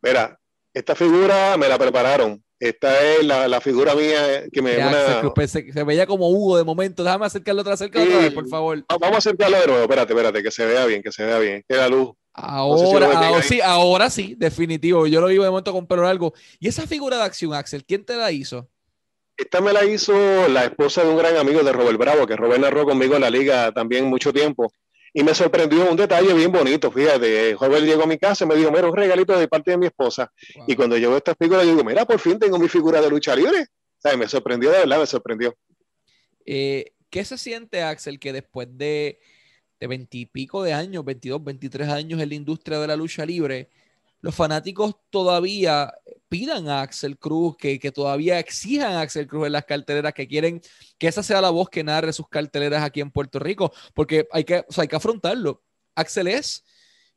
Mira, esta figura me la prepararon esta es la, la figura mía que me. Una... Se, se, veía como Hugo de momento. Déjame acercarlo otra, otra vez, por favor. Vamos a acercarlo de nuevo. Espérate, espérate, que se vea bien, que se vea bien. Que la luz. Ahora, ahora sí, ahora sí, definitivo. Yo lo vivo de momento con pelo largo. ¿Y esa figura de acción, Axel, quién te la hizo? Esta me la hizo la esposa de un gran amigo de Robert Bravo, que Robert narró conmigo en la liga también mucho tiempo. Y me sorprendió un detalle bien bonito, fíjate, joven llegó a mi casa y me dijo, mira, un regalito de parte de mi esposa. Y cuando llegó esta figura, yo digo, mira, por fin tengo mi figura de lucha libre. O sea, me sorprendió, de verdad, me sorprendió. Eh, ¿Qué se siente, Axel, que después de veintipico de, de años, 22, 23 años en la industria de la lucha libre, los fanáticos todavía pidan a Axel Cruz, que, todavía exijan a Axel Cruz en las carteleras, que quieren que esa sea la voz que narre sus carteleras aquí en Puerto Rico, porque hay que, hay que afrontarlo. Axel es,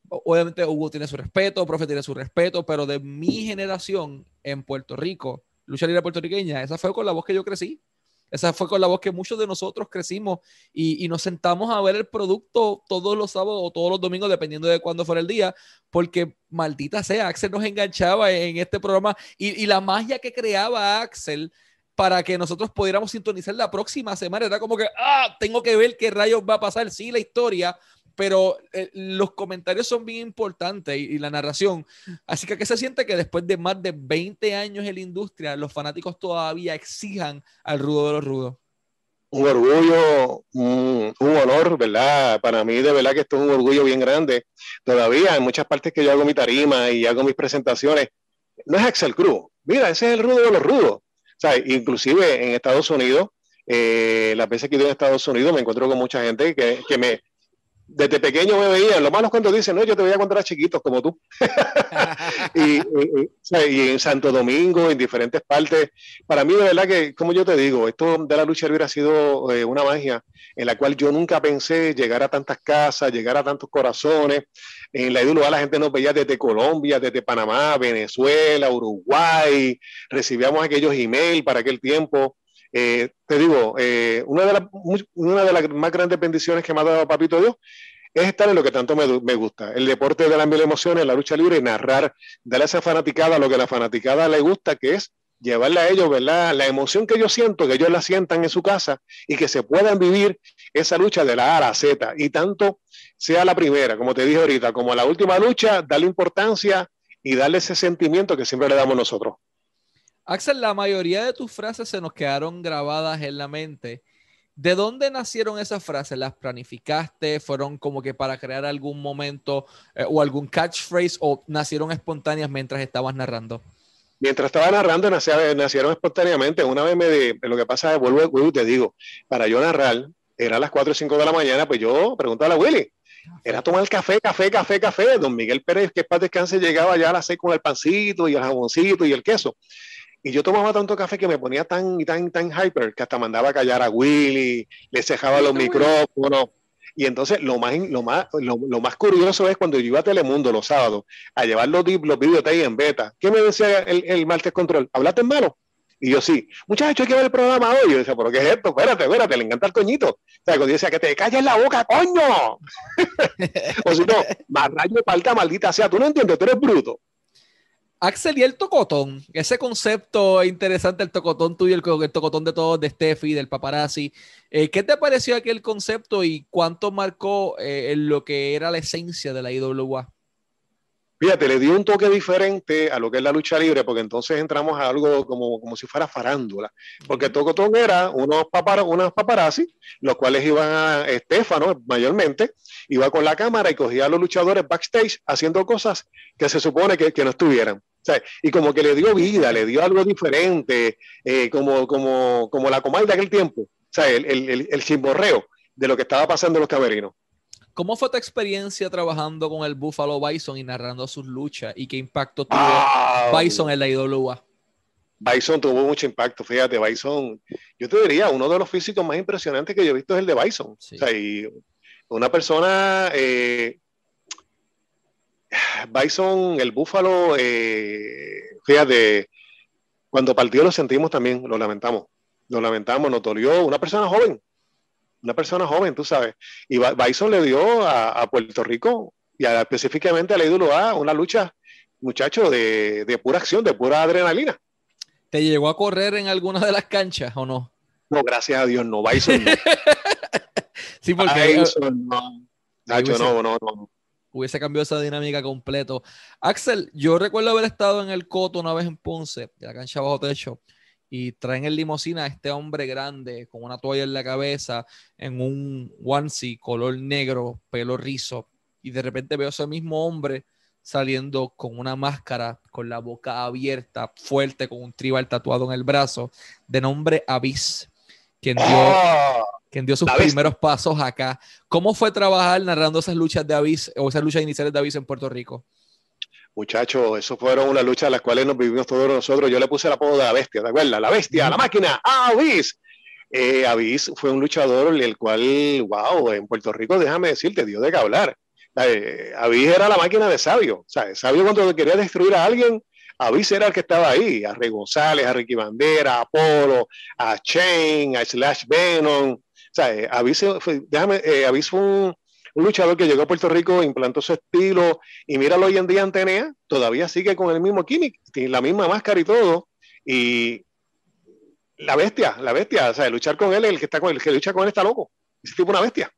obviamente Hugo tiene su respeto, Profe tiene su respeto, pero de mi generación en Puerto Rico, lucha libre puertorriqueña, esa fue con la voz que yo crecí. Esa fue con la voz que muchos de nosotros crecimos y, nos sentamos a ver el producto todos los sábados o todos los domingos, dependiendo de cuándo fuera el día, porque maldita sea, Axel nos enganchaba en este programa y, y la magia que creaba Axel para que nosotros pudiéramos sintonizar la próxima semana. Era como que, ah, tengo que ver qué rayos va a pasar. Sí, la historia, pero eh, los comentarios son bien importantes y, la narración. Así que, ¿qué se siente que después de más de 20 años en la industria, los fanáticos todavía exijan al rudo de los rudos? Un orgullo, un, honor, ¿verdad? Para mí, de verdad que esto es un orgullo bien grande. Todavía en muchas partes que yo hago mi tarima y hago mis presentaciones, no es Axel Cruz. Mira, ese es el rudo de los rudos. O sea, inclusive en Estados Unidos, eh, las veces que he ido en Estados Unidos me encuentro con mucha gente que me, desde pequeño me veía, lo malo es cuando dicen, no, yo te veía cuando eras chiquitos como tú. *laughs* y, en Santo Domingo, en diferentes partes. Para mí, de verdad que, como yo te digo, esto de la lucha ha sido eh, una magia en la cual yo nunca pensé llegar a tantas casas, llegar a tantos corazones. En la IWA la gente nos veía desde Colombia, desde Panamá, Venezuela, Uruguay. Recibíamos aquellos emails para aquel tiempo eh, te digo, eh, una, de las, más grandes bendiciones que me ha dado Papito Dios es estar en lo que tanto me, me, gusta, el deporte de las mil emociones, la lucha libre, y narrar, darle a esa fanaticada lo que a la fanaticada le gusta, que es llevarle a ellos, ¿verdad? La emoción que yo siento, que ellos la sientan en su casa y que se puedan vivir esa lucha de la A a la Z. Y tanto sea la primera, como te dije ahorita, como la última lucha, darle importancia y darle ese sentimiento que siempre le damos nosotros. Axel, la mayoría de tus frases se nos quedaron grabadas en la mente. ¿De dónde nacieron esas frases? ¿Las planificaste? ¿Fueron como que para crear algún momento eh, o algún catchphrase o nacieron espontáneas mientras estabas narrando? Mientras estaba narrando, nacieron, espontáneamente. Una vez me de, lo que pasa es, vuelvo, vuelvo, te digo, para yo narrar, era las 4 o 5 de la mañana, pues yo preguntaba a Willy, era tomar café, café, café, café. Don Miguel Pérez, que es para descanse, llegaba ya a las 6 con el pancito y el jaboncito y el queso. Y yo tomaba tanto café que me ponía tan y tan tan hyper que hasta mandaba a callar a Willy, le cejaba los micrófonos. Y entonces lo más, lo, más, lo, más curioso es cuando yo iba a Telemundo los sábados a llevar los, los videotapes en beta. ¿Qué me decía el, el martes control? ¿Hablaste en malo? Y yo sí, muchachos, hay que ver el programa hoy. Yo decía, ¿pero qué es esto? Espérate, espérate, le encanta el coñito. O sea, cuando yo decía, que te calles la boca, coño. *laughs* o si no, más rayo falta, maldita sea, tú no entiendes, tú eres bruto. Axel y el tocotón, ese concepto interesante, el tocotón tuyo, el, el tocotón de todos, de Steffi, del paparazzi. Eh, ¿Qué te pareció aquel concepto y cuánto marcó eh, en lo que era la esencia de la IWA? Fíjate, le dio un toque diferente a lo que es la lucha libre, porque entonces entramos a algo como, como si fuera farándula. Porque Tocotón era unos, papar, unos paparazzi, los cuales iban a Estefano mayormente, iba con la cámara y cogía a los luchadores backstage haciendo cosas que se supone que, que no estuvieran. Y como que le dio vida, le dio algo diferente, eh, como, como, como la comal de aquel tiempo, o sea, el, el, el, el chimborreo de lo que estaba pasando en los camerinos. ¿Cómo fue tu experiencia trabajando con el Buffalo Bison y narrando sus luchas? ¿Y qué impacto tuvo Ah, Bison en la IWA? Bison tuvo mucho impacto, fíjate, Bison, yo te diría, uno de los físicos más impresionantes que yo he visto es el de Bison. Sí. O sea, y una persona, eh, Bison, el Búfalo, eh, fíjate, cuando partió lo sentimos también, lo lamentamos, lo lamentamos, nos dolió, una persona joven, una persona joven, tú sabes, y Bison le dio a, a Puerto Rico y a- específicamente a la IWA una lucha, muchacho, de, de pura acción, de pura adrenalina. ¿Te llegó a correr en alguna de las canchas o no? No, gracias a Dios, no. Bison no. *laughs* Sí, porque eh, Bison no. Nacho, no, no, no. Hubiese cambiado esa dinámica completo. Axel, yo recuerdo haber estado en el Coto una vez en Ponce, de la cancha bajo techo, y traen en limusina a este hombre grande con una toalla en la cabeza, en un onesie color negro, pelo rizo, y de repente veo ese mismo hombre saliendo con una máscara, con la boca abierta, fuerte, con un tribal tatuado en el brazo, de nombre Abyss, quien dio, ¡Oh! Quien dio sus primeros pasos acá. ¿Cómo fue trabajar narrando esas luchas de Abyss o esas luchas iniciales de Abyss en Puerto Rico? Muchachos, eso fueron unas luchas a las cuales nos vivimos todos nosotros. Yo le puse el apodo de la bestia, ¿te acuerdas? La bestia, la máquina, Avis. Eh, Avis fue un luchador el cual, wow, en Puerto Rico, déjame decirte, dio de qué hablar. Eh, Avis era la máquina de Sabio. O sea, Sabio cuando quería destruir a alguien, Avis era el que estaba ahí. A Rey González, a Ricky Bandera, a Apolo, a Chain, a Slash Venom. Sea, eh, Avis fue, déjame, eh, un, luchador que llegó a Puerto Rico, implantó su estilo, y míralo hoy en día en TNA, todavía sigue con el mismo tiene la misma máscara y todo. Y la bestia, la bestia, o sea, luchar con él, el que está con el que lucha con él está loco. Ese tipo una bestia.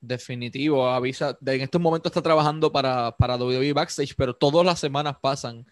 Definitivo, avisa, en estos momentos está trabajando para, para WWE Backstage, pero todas las semanas pasan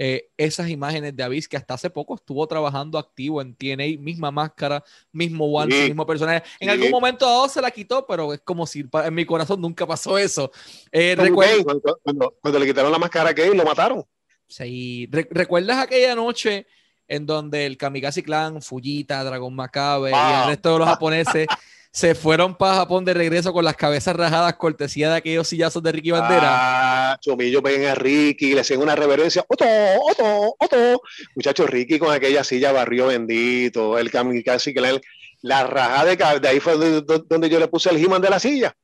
eh, esas imágenes de Avis que hasta hace poco estuvo trabajando activo en TNA, misma máscara, mismo Sí. mismo personaje. En Sí. algún momento dado se la quitó, pero es como si en mi corazón nunca pasó eso. Eh, recuerda- cuando, cuando- cuando le quitaron la máscara a Kane, lo mataron. Sí, re- ¿recuerdas aquella noche en donde el Kamikaze Clan, Fujita, Dragon Macabre y Ah. el resto de los japoneses se fueron para Japón de regreso con las cabezas rajadas, cortesía de aquellos sillazos de Ricky Bandera? Ah, Chomillo ven a Ricky, le hacen una reverencia. Otto, Otto, Otto. Muchachos, Ricky con aquella silla barrio bendito, el kamikaze, que la, rajada de, de ahí fue donde, yo le puse el He-Man de la silla.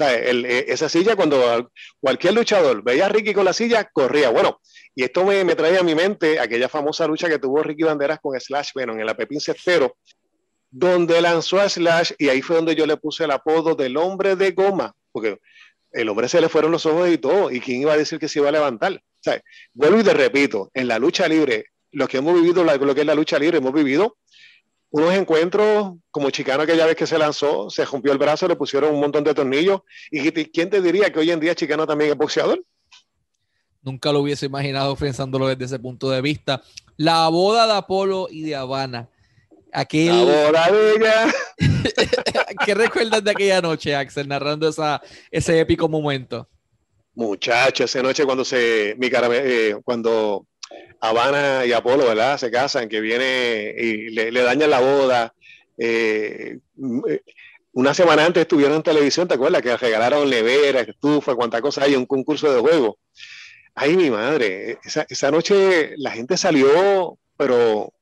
O eh, esa silla, cuando cualquier luchador veía a Ricky con la silla, corría. Bueno, y esto me, me trae a mi mente aquella famosa lucha que tuvo Ricky Banderas con Slash Venom en la Pepín Cestero, donde lanzó a Slash y ahí fue donde yo le puse el apodo del hombre de goma, porque el hombre se le fueron los ojos y todo, y quién iba a decir que se iba a levantar. Sea, vuelvo y te repito, en la lucha libre, los que hemos vivido lo que es la lucha libre, hemos vivido unos encuentros como Chicano aquella vez que se lanzó, se rompió el brazo, le pusieron un montón de tornillos, y qui- quién te diría que hoy en día Chicano también es boxeador. Nunca lo hubiese imaginado pensándolo desde ese punto de vista. La boda de Apolo y de Habana. La Aquel, ella. *laughs* ¿Qué recuerdas de aquella noche, Axel, narrando esa, ese épico momento? Muchacho, esa noche cuando se, mi cara, eh, cuando Habana y Apolo, ¿verdad? Se casan, que viene y le, le dañan la boda. eh, una semana antes estuvieron en televisión, ¿te acuerdas? Que regalaron neveras, estufa, cuánta cosa hay, un concurso de juego. Ay, mi madre, esa, esa noche la gente salió, pero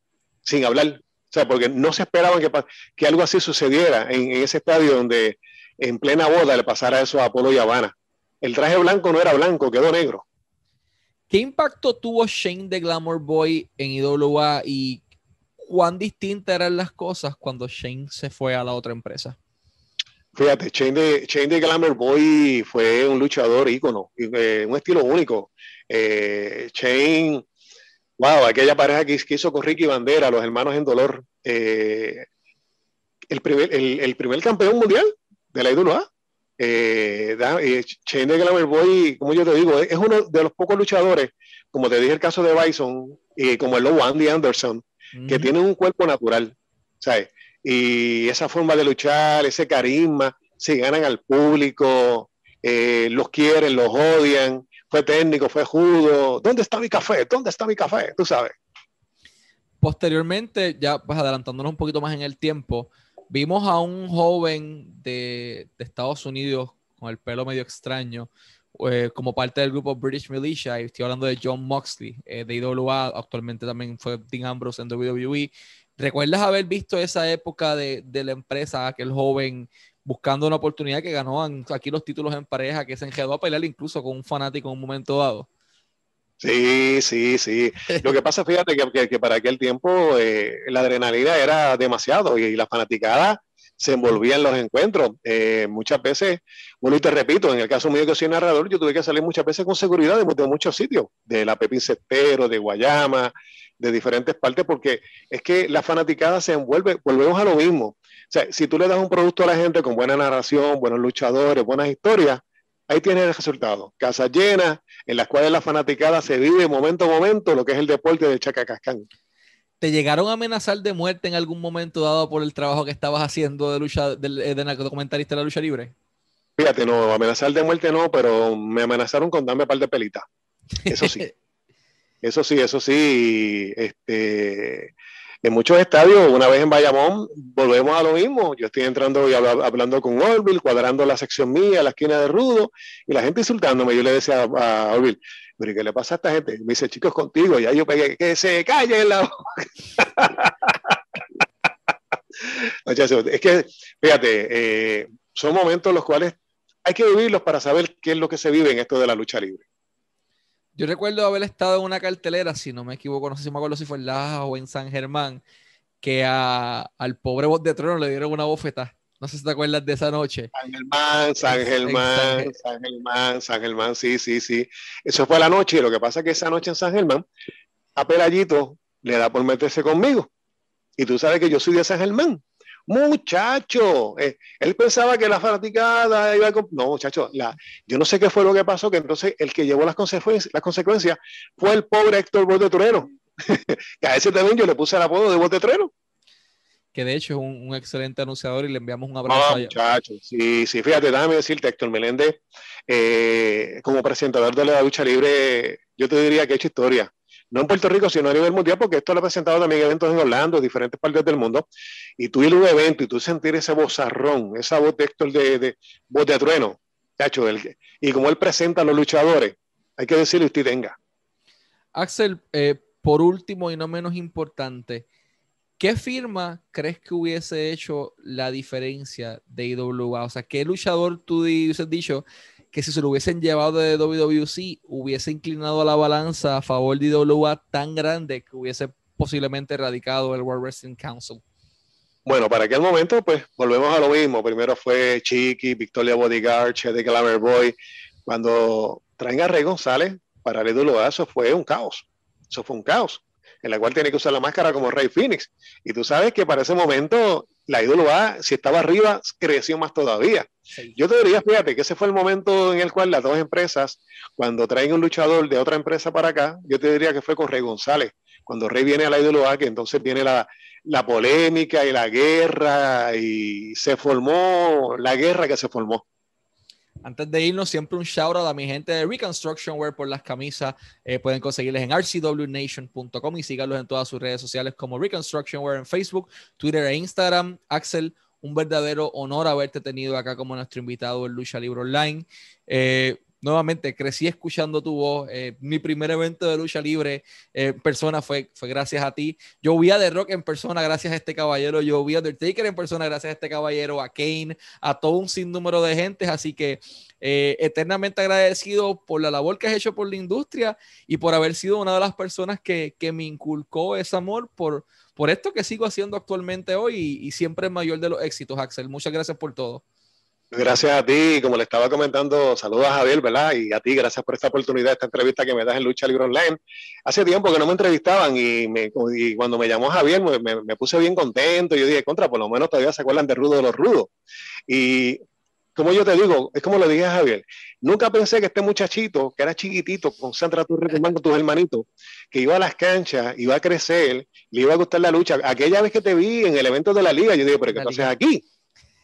sin hablar. O sea, porque no se esperaban que, que algo así sucediera en, en ese estadio donde en plena boda le pasara eso a Apolo y Habana. El traje blanco no era blanco, quedó negro. ¿Qué impacto tuvo Shane de Glamour Boy en IWA y cuán distintas eran las cosas cuando Shane se fue a la otra empresa? Fíjate, Shane de, Shane de Glamour Boy fue un luchador ícono, eh, un estilo único. Eh, Shane, wow, aquella pareja que, que hizo con Ricky Bandera, los hermanos en dolor. eh, el, primer, el, el primer campeón mundial de la IWA. Eh, eh, Shane de Glamour Boy, como yo te digo, es uno de los pocos luchadores, como te dije el caso de Bison, y como el lobo Andy Anderson, que Ujú. tienen un cuerpo natural, ¿sabes? Y esa forma de luchar, ese carisma, se ganan al público, eh, los quieren, los odian, fue técnico, fue judo, ¿dónde está mi café? ¿Dónde está mi café? Tú sabes. Posteriormente, ya pues adelantándonos un poquito más en el tiempo, vimos a un joven de, de Estados Unidos con el pelo medio extraño, eh, como parte del grupo British Militia, y estoy hablando de John Moxley, eh, de IWA, actualmente también fue Dean Ambrose en WWE. ¿Recuerdas haber visto esa época de, de la empresa, aquel joven buscando una oportunidad que ganó aquí los títulos en pareja, que se enjedó a pelear incluso con un fanático en un momento dado? Sí, sí, sí. Lo que pasa, fíjate que, para aquel tiempo eh, la adrenalina era demasiado y, la fanaticada se envolvía en los encuentros. Eh, muchas veces, bueno, y te repito, en el caso mío que soy narrador, yo tuve que salir muchas veces con seguridad de, de muchos sitios, de la Pepín Cestero, de Guayama, de diferentes partes, porque es que la fanaticada se envuelve, volvemos a lo mismo. O sea, si tú le das un producto a la gente con buena narración, buenos luchadores, buenas historias, ahí tienes el resultado. Casas llenas, en las cuales la fanaticada se vive momento a momento lo que es el deporte del Chacacascán. ¿Te llegaron a amenazar de muerte en algún momento dado por el trabajo que estabas haciendo de lucha, de, de documentalista de la lucha libre? Fíjate, no, amenazar de muerte no, pero me amenazaron con darme un par de pelitas. Eso sí. *laughs* eso sí, eso sí. Este, en muchos estadios, una vez en Bayamón, volvemos a lo mismo. Yo estoy entrando y hablando con Orville, cuadrando la sección mía, la esquina de Rudo, y la gente insultándome. Yo le decía a, Orville, pero ¿qué le pasa a esta gente? Me dice, chicos, contigo. Ya yo pegué, que se calle en la *laughs* es que, fíjate, eh, son momentos los cuales hay que vivirlos para saber qué es lo que se vive en esto de la lucha libre. Yo recuerdo haber estado en una cartelera, si no me equivoco, no sé si me acuerdo si fue en Laja o en San Germán, que al pobre voz de trono le dieron una bofeta. No sé si te acuerdas de esa noche. San Germán, San Germán, San Germán, San Germán, sí, sí, sí. Eso fue la noche y lo que pasa es que esa noche en San Germán, a Pelayito le da por meterse conmigo. Y tú sabes que yo soy de San Germán. Muchacho, eh, él pensaba que la fanaticada iba a... No, muchacho, la, yo no sé qué fue lo que pasó, que entonces el que llevó las consecuencias, las consecuencias fue el pobre Héctor Botetrero, *laughs* que a ese también yo le puse el apodo de Botetrero. Que de hecho es un, excelente anunciador y le enviamos un abrazo. Ah, muchacho, sí, sí, fíjate, déjame decirte, Héctor Meléndez, eh, como presentador de la lucha libre, yo te diría que ha hecho historia no en Puerto Rico, sino a nivel mundial, porque esto lo ha presentado también eventos en Orlando, diferentes partes del mundo, y tú ir a un evento y tú sentir ese bozarrón, esa voz de Héctor de, de voz de trueno, cacho, y como él presenta a los luchadores, hay que decirle usted tenga. Axel, eh, por último y no menos importante, ¿qué firma crees que hubiese hecho la diferencia de IWA? O sea, ¿qué luchador tú hubieses dicho que si se lo hubiesen llevado de WWC, hubiese inclinado la balanza a favor de IWA tan grande que hubiese posiblemente erradicado el World Wrestling Council. Bueno, para aquel momento, pues volvemos a lo mismo. Primero fue Chiqui, Victoria Bodyguard, Che de Glamour Boy. Cuando traen a Rey González para el IWA, eso fue un caos. Eso fue un caos en la cual tiene que usar la máscara como Rey Phoenix. Y tú sabes que para ese momento la IWA, si estaba arriba, creció más todavía. Yo te diría, fíjate, que ese fue el momento en el cual las dos empresas, cuando traen un luchador de otra empresa para acá, yo te diría que fue con Rey González. Cuando Rey viene a la IWA, que entonces viene la, la polémica y la guerra, y se formó la guerra que se formó. Antes de irnos, siempre un shout out a mi gente de Reconstruction Wear por las camisas. Eh, pueden conseguirles en rcwnation.com y síganlos en todas sus redes sociales como Reconstruction Wear en Facebook, Twitter e Instagram. Axel, un verdadero honor haberte tenido acá como nuestro invitado en Lucha Libre Online. Eh, nuevamente crecí escuchando tu voz. Eh, mi primer evento de lucha libre en persona fue, fue gracias a ti. Yo vi a The Rock en persona gracias a este caballero. Yo vi a Undertaker en persona gracias a este caballero, a Kane, a todo un sinnúmero de gentes. Así que eh, eternamente agradecido por la labor que has hecho por la industria y por haber sido una de las personas que, que me inculcó ese amor por, por esto que sigo haciendo actualmente hoy y, y siempre el mayor de los éxitos, Axel. Muchas gracias por todo. Gracias a ti, como le estaba comentando, saludos a Javier, ¿verdad? Y a ti, gracias por esta oportunidad, esta entrevista que me das en Lucha Libre Online. Hace tiempo que no me entrevistaban y, cuando me llamó Javier me, puse bien contento. Yo dije, contra, por lo menos todavía se acuerdan de Rudo de los Rudos. Y como yo te digo, es como le dije a Javier, nunca pensé que este muchachito, que era chiquitito, concentra tu con tus hermanitos, que iba a las canchas, iba a crecer, le iba a gustar la lucha. Aquella vez que te vi en el evento de la liga, yo dije, pero ¿qué tú haces aquí?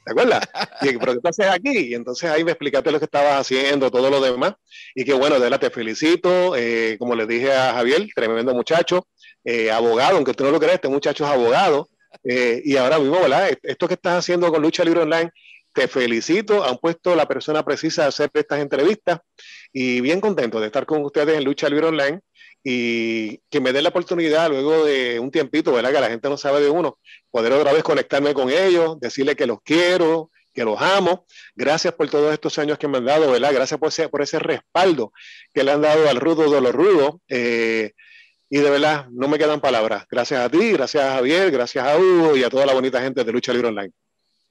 ¿te acuerdas? Y pero ¿qué haces aquí? Y entonces ahí me explicaste lo que estabas haciendo, todo lo demás. Y que bueno, de la te felicito. Eh, como le dije a Javier, tremendo muchacho, eh, abogado, aunque tú no lo creas, este muchacho es abogado. Eh, y ahora mismo, ¿verdad? Esto que estás haciendo con Lucha Libre Online te felicito, han puesto la persona precisa de hacer estas entrevistas y bien contento de estar con ustedes en Lucha Libre Online y que me den la oportunidad luego de un tiempito, ¿verdad? Que la gente no sabe de uno, poder otra vez conectarme con ellos, decirles que los quiero, que los amo. Gracias por todos estos años que me han dado, ¿verdad? Gracias por ese, por ese respaldo que le han dado al rudo de los rudos. Eh, y de verdad, no me quedan palabras. Gracias a ti, gracias a Javier, gracias a Hugo y a toda la bonita gente de Lucha Libre Online.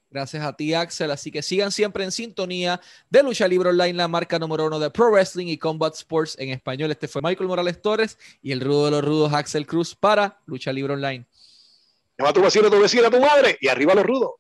Gracias a ti, Axel. Así que sigan siempre en sintonía de Lucha Libre Online, la marca número uno de Pro Wrestling y Combat Sports en español. Este fue Michael Morales Torres y el rudo de los rudos, Axel Cruz, para Lucha Libre Online. Llama a tu vecino, tu vecina, tu madre y arriba los rudos.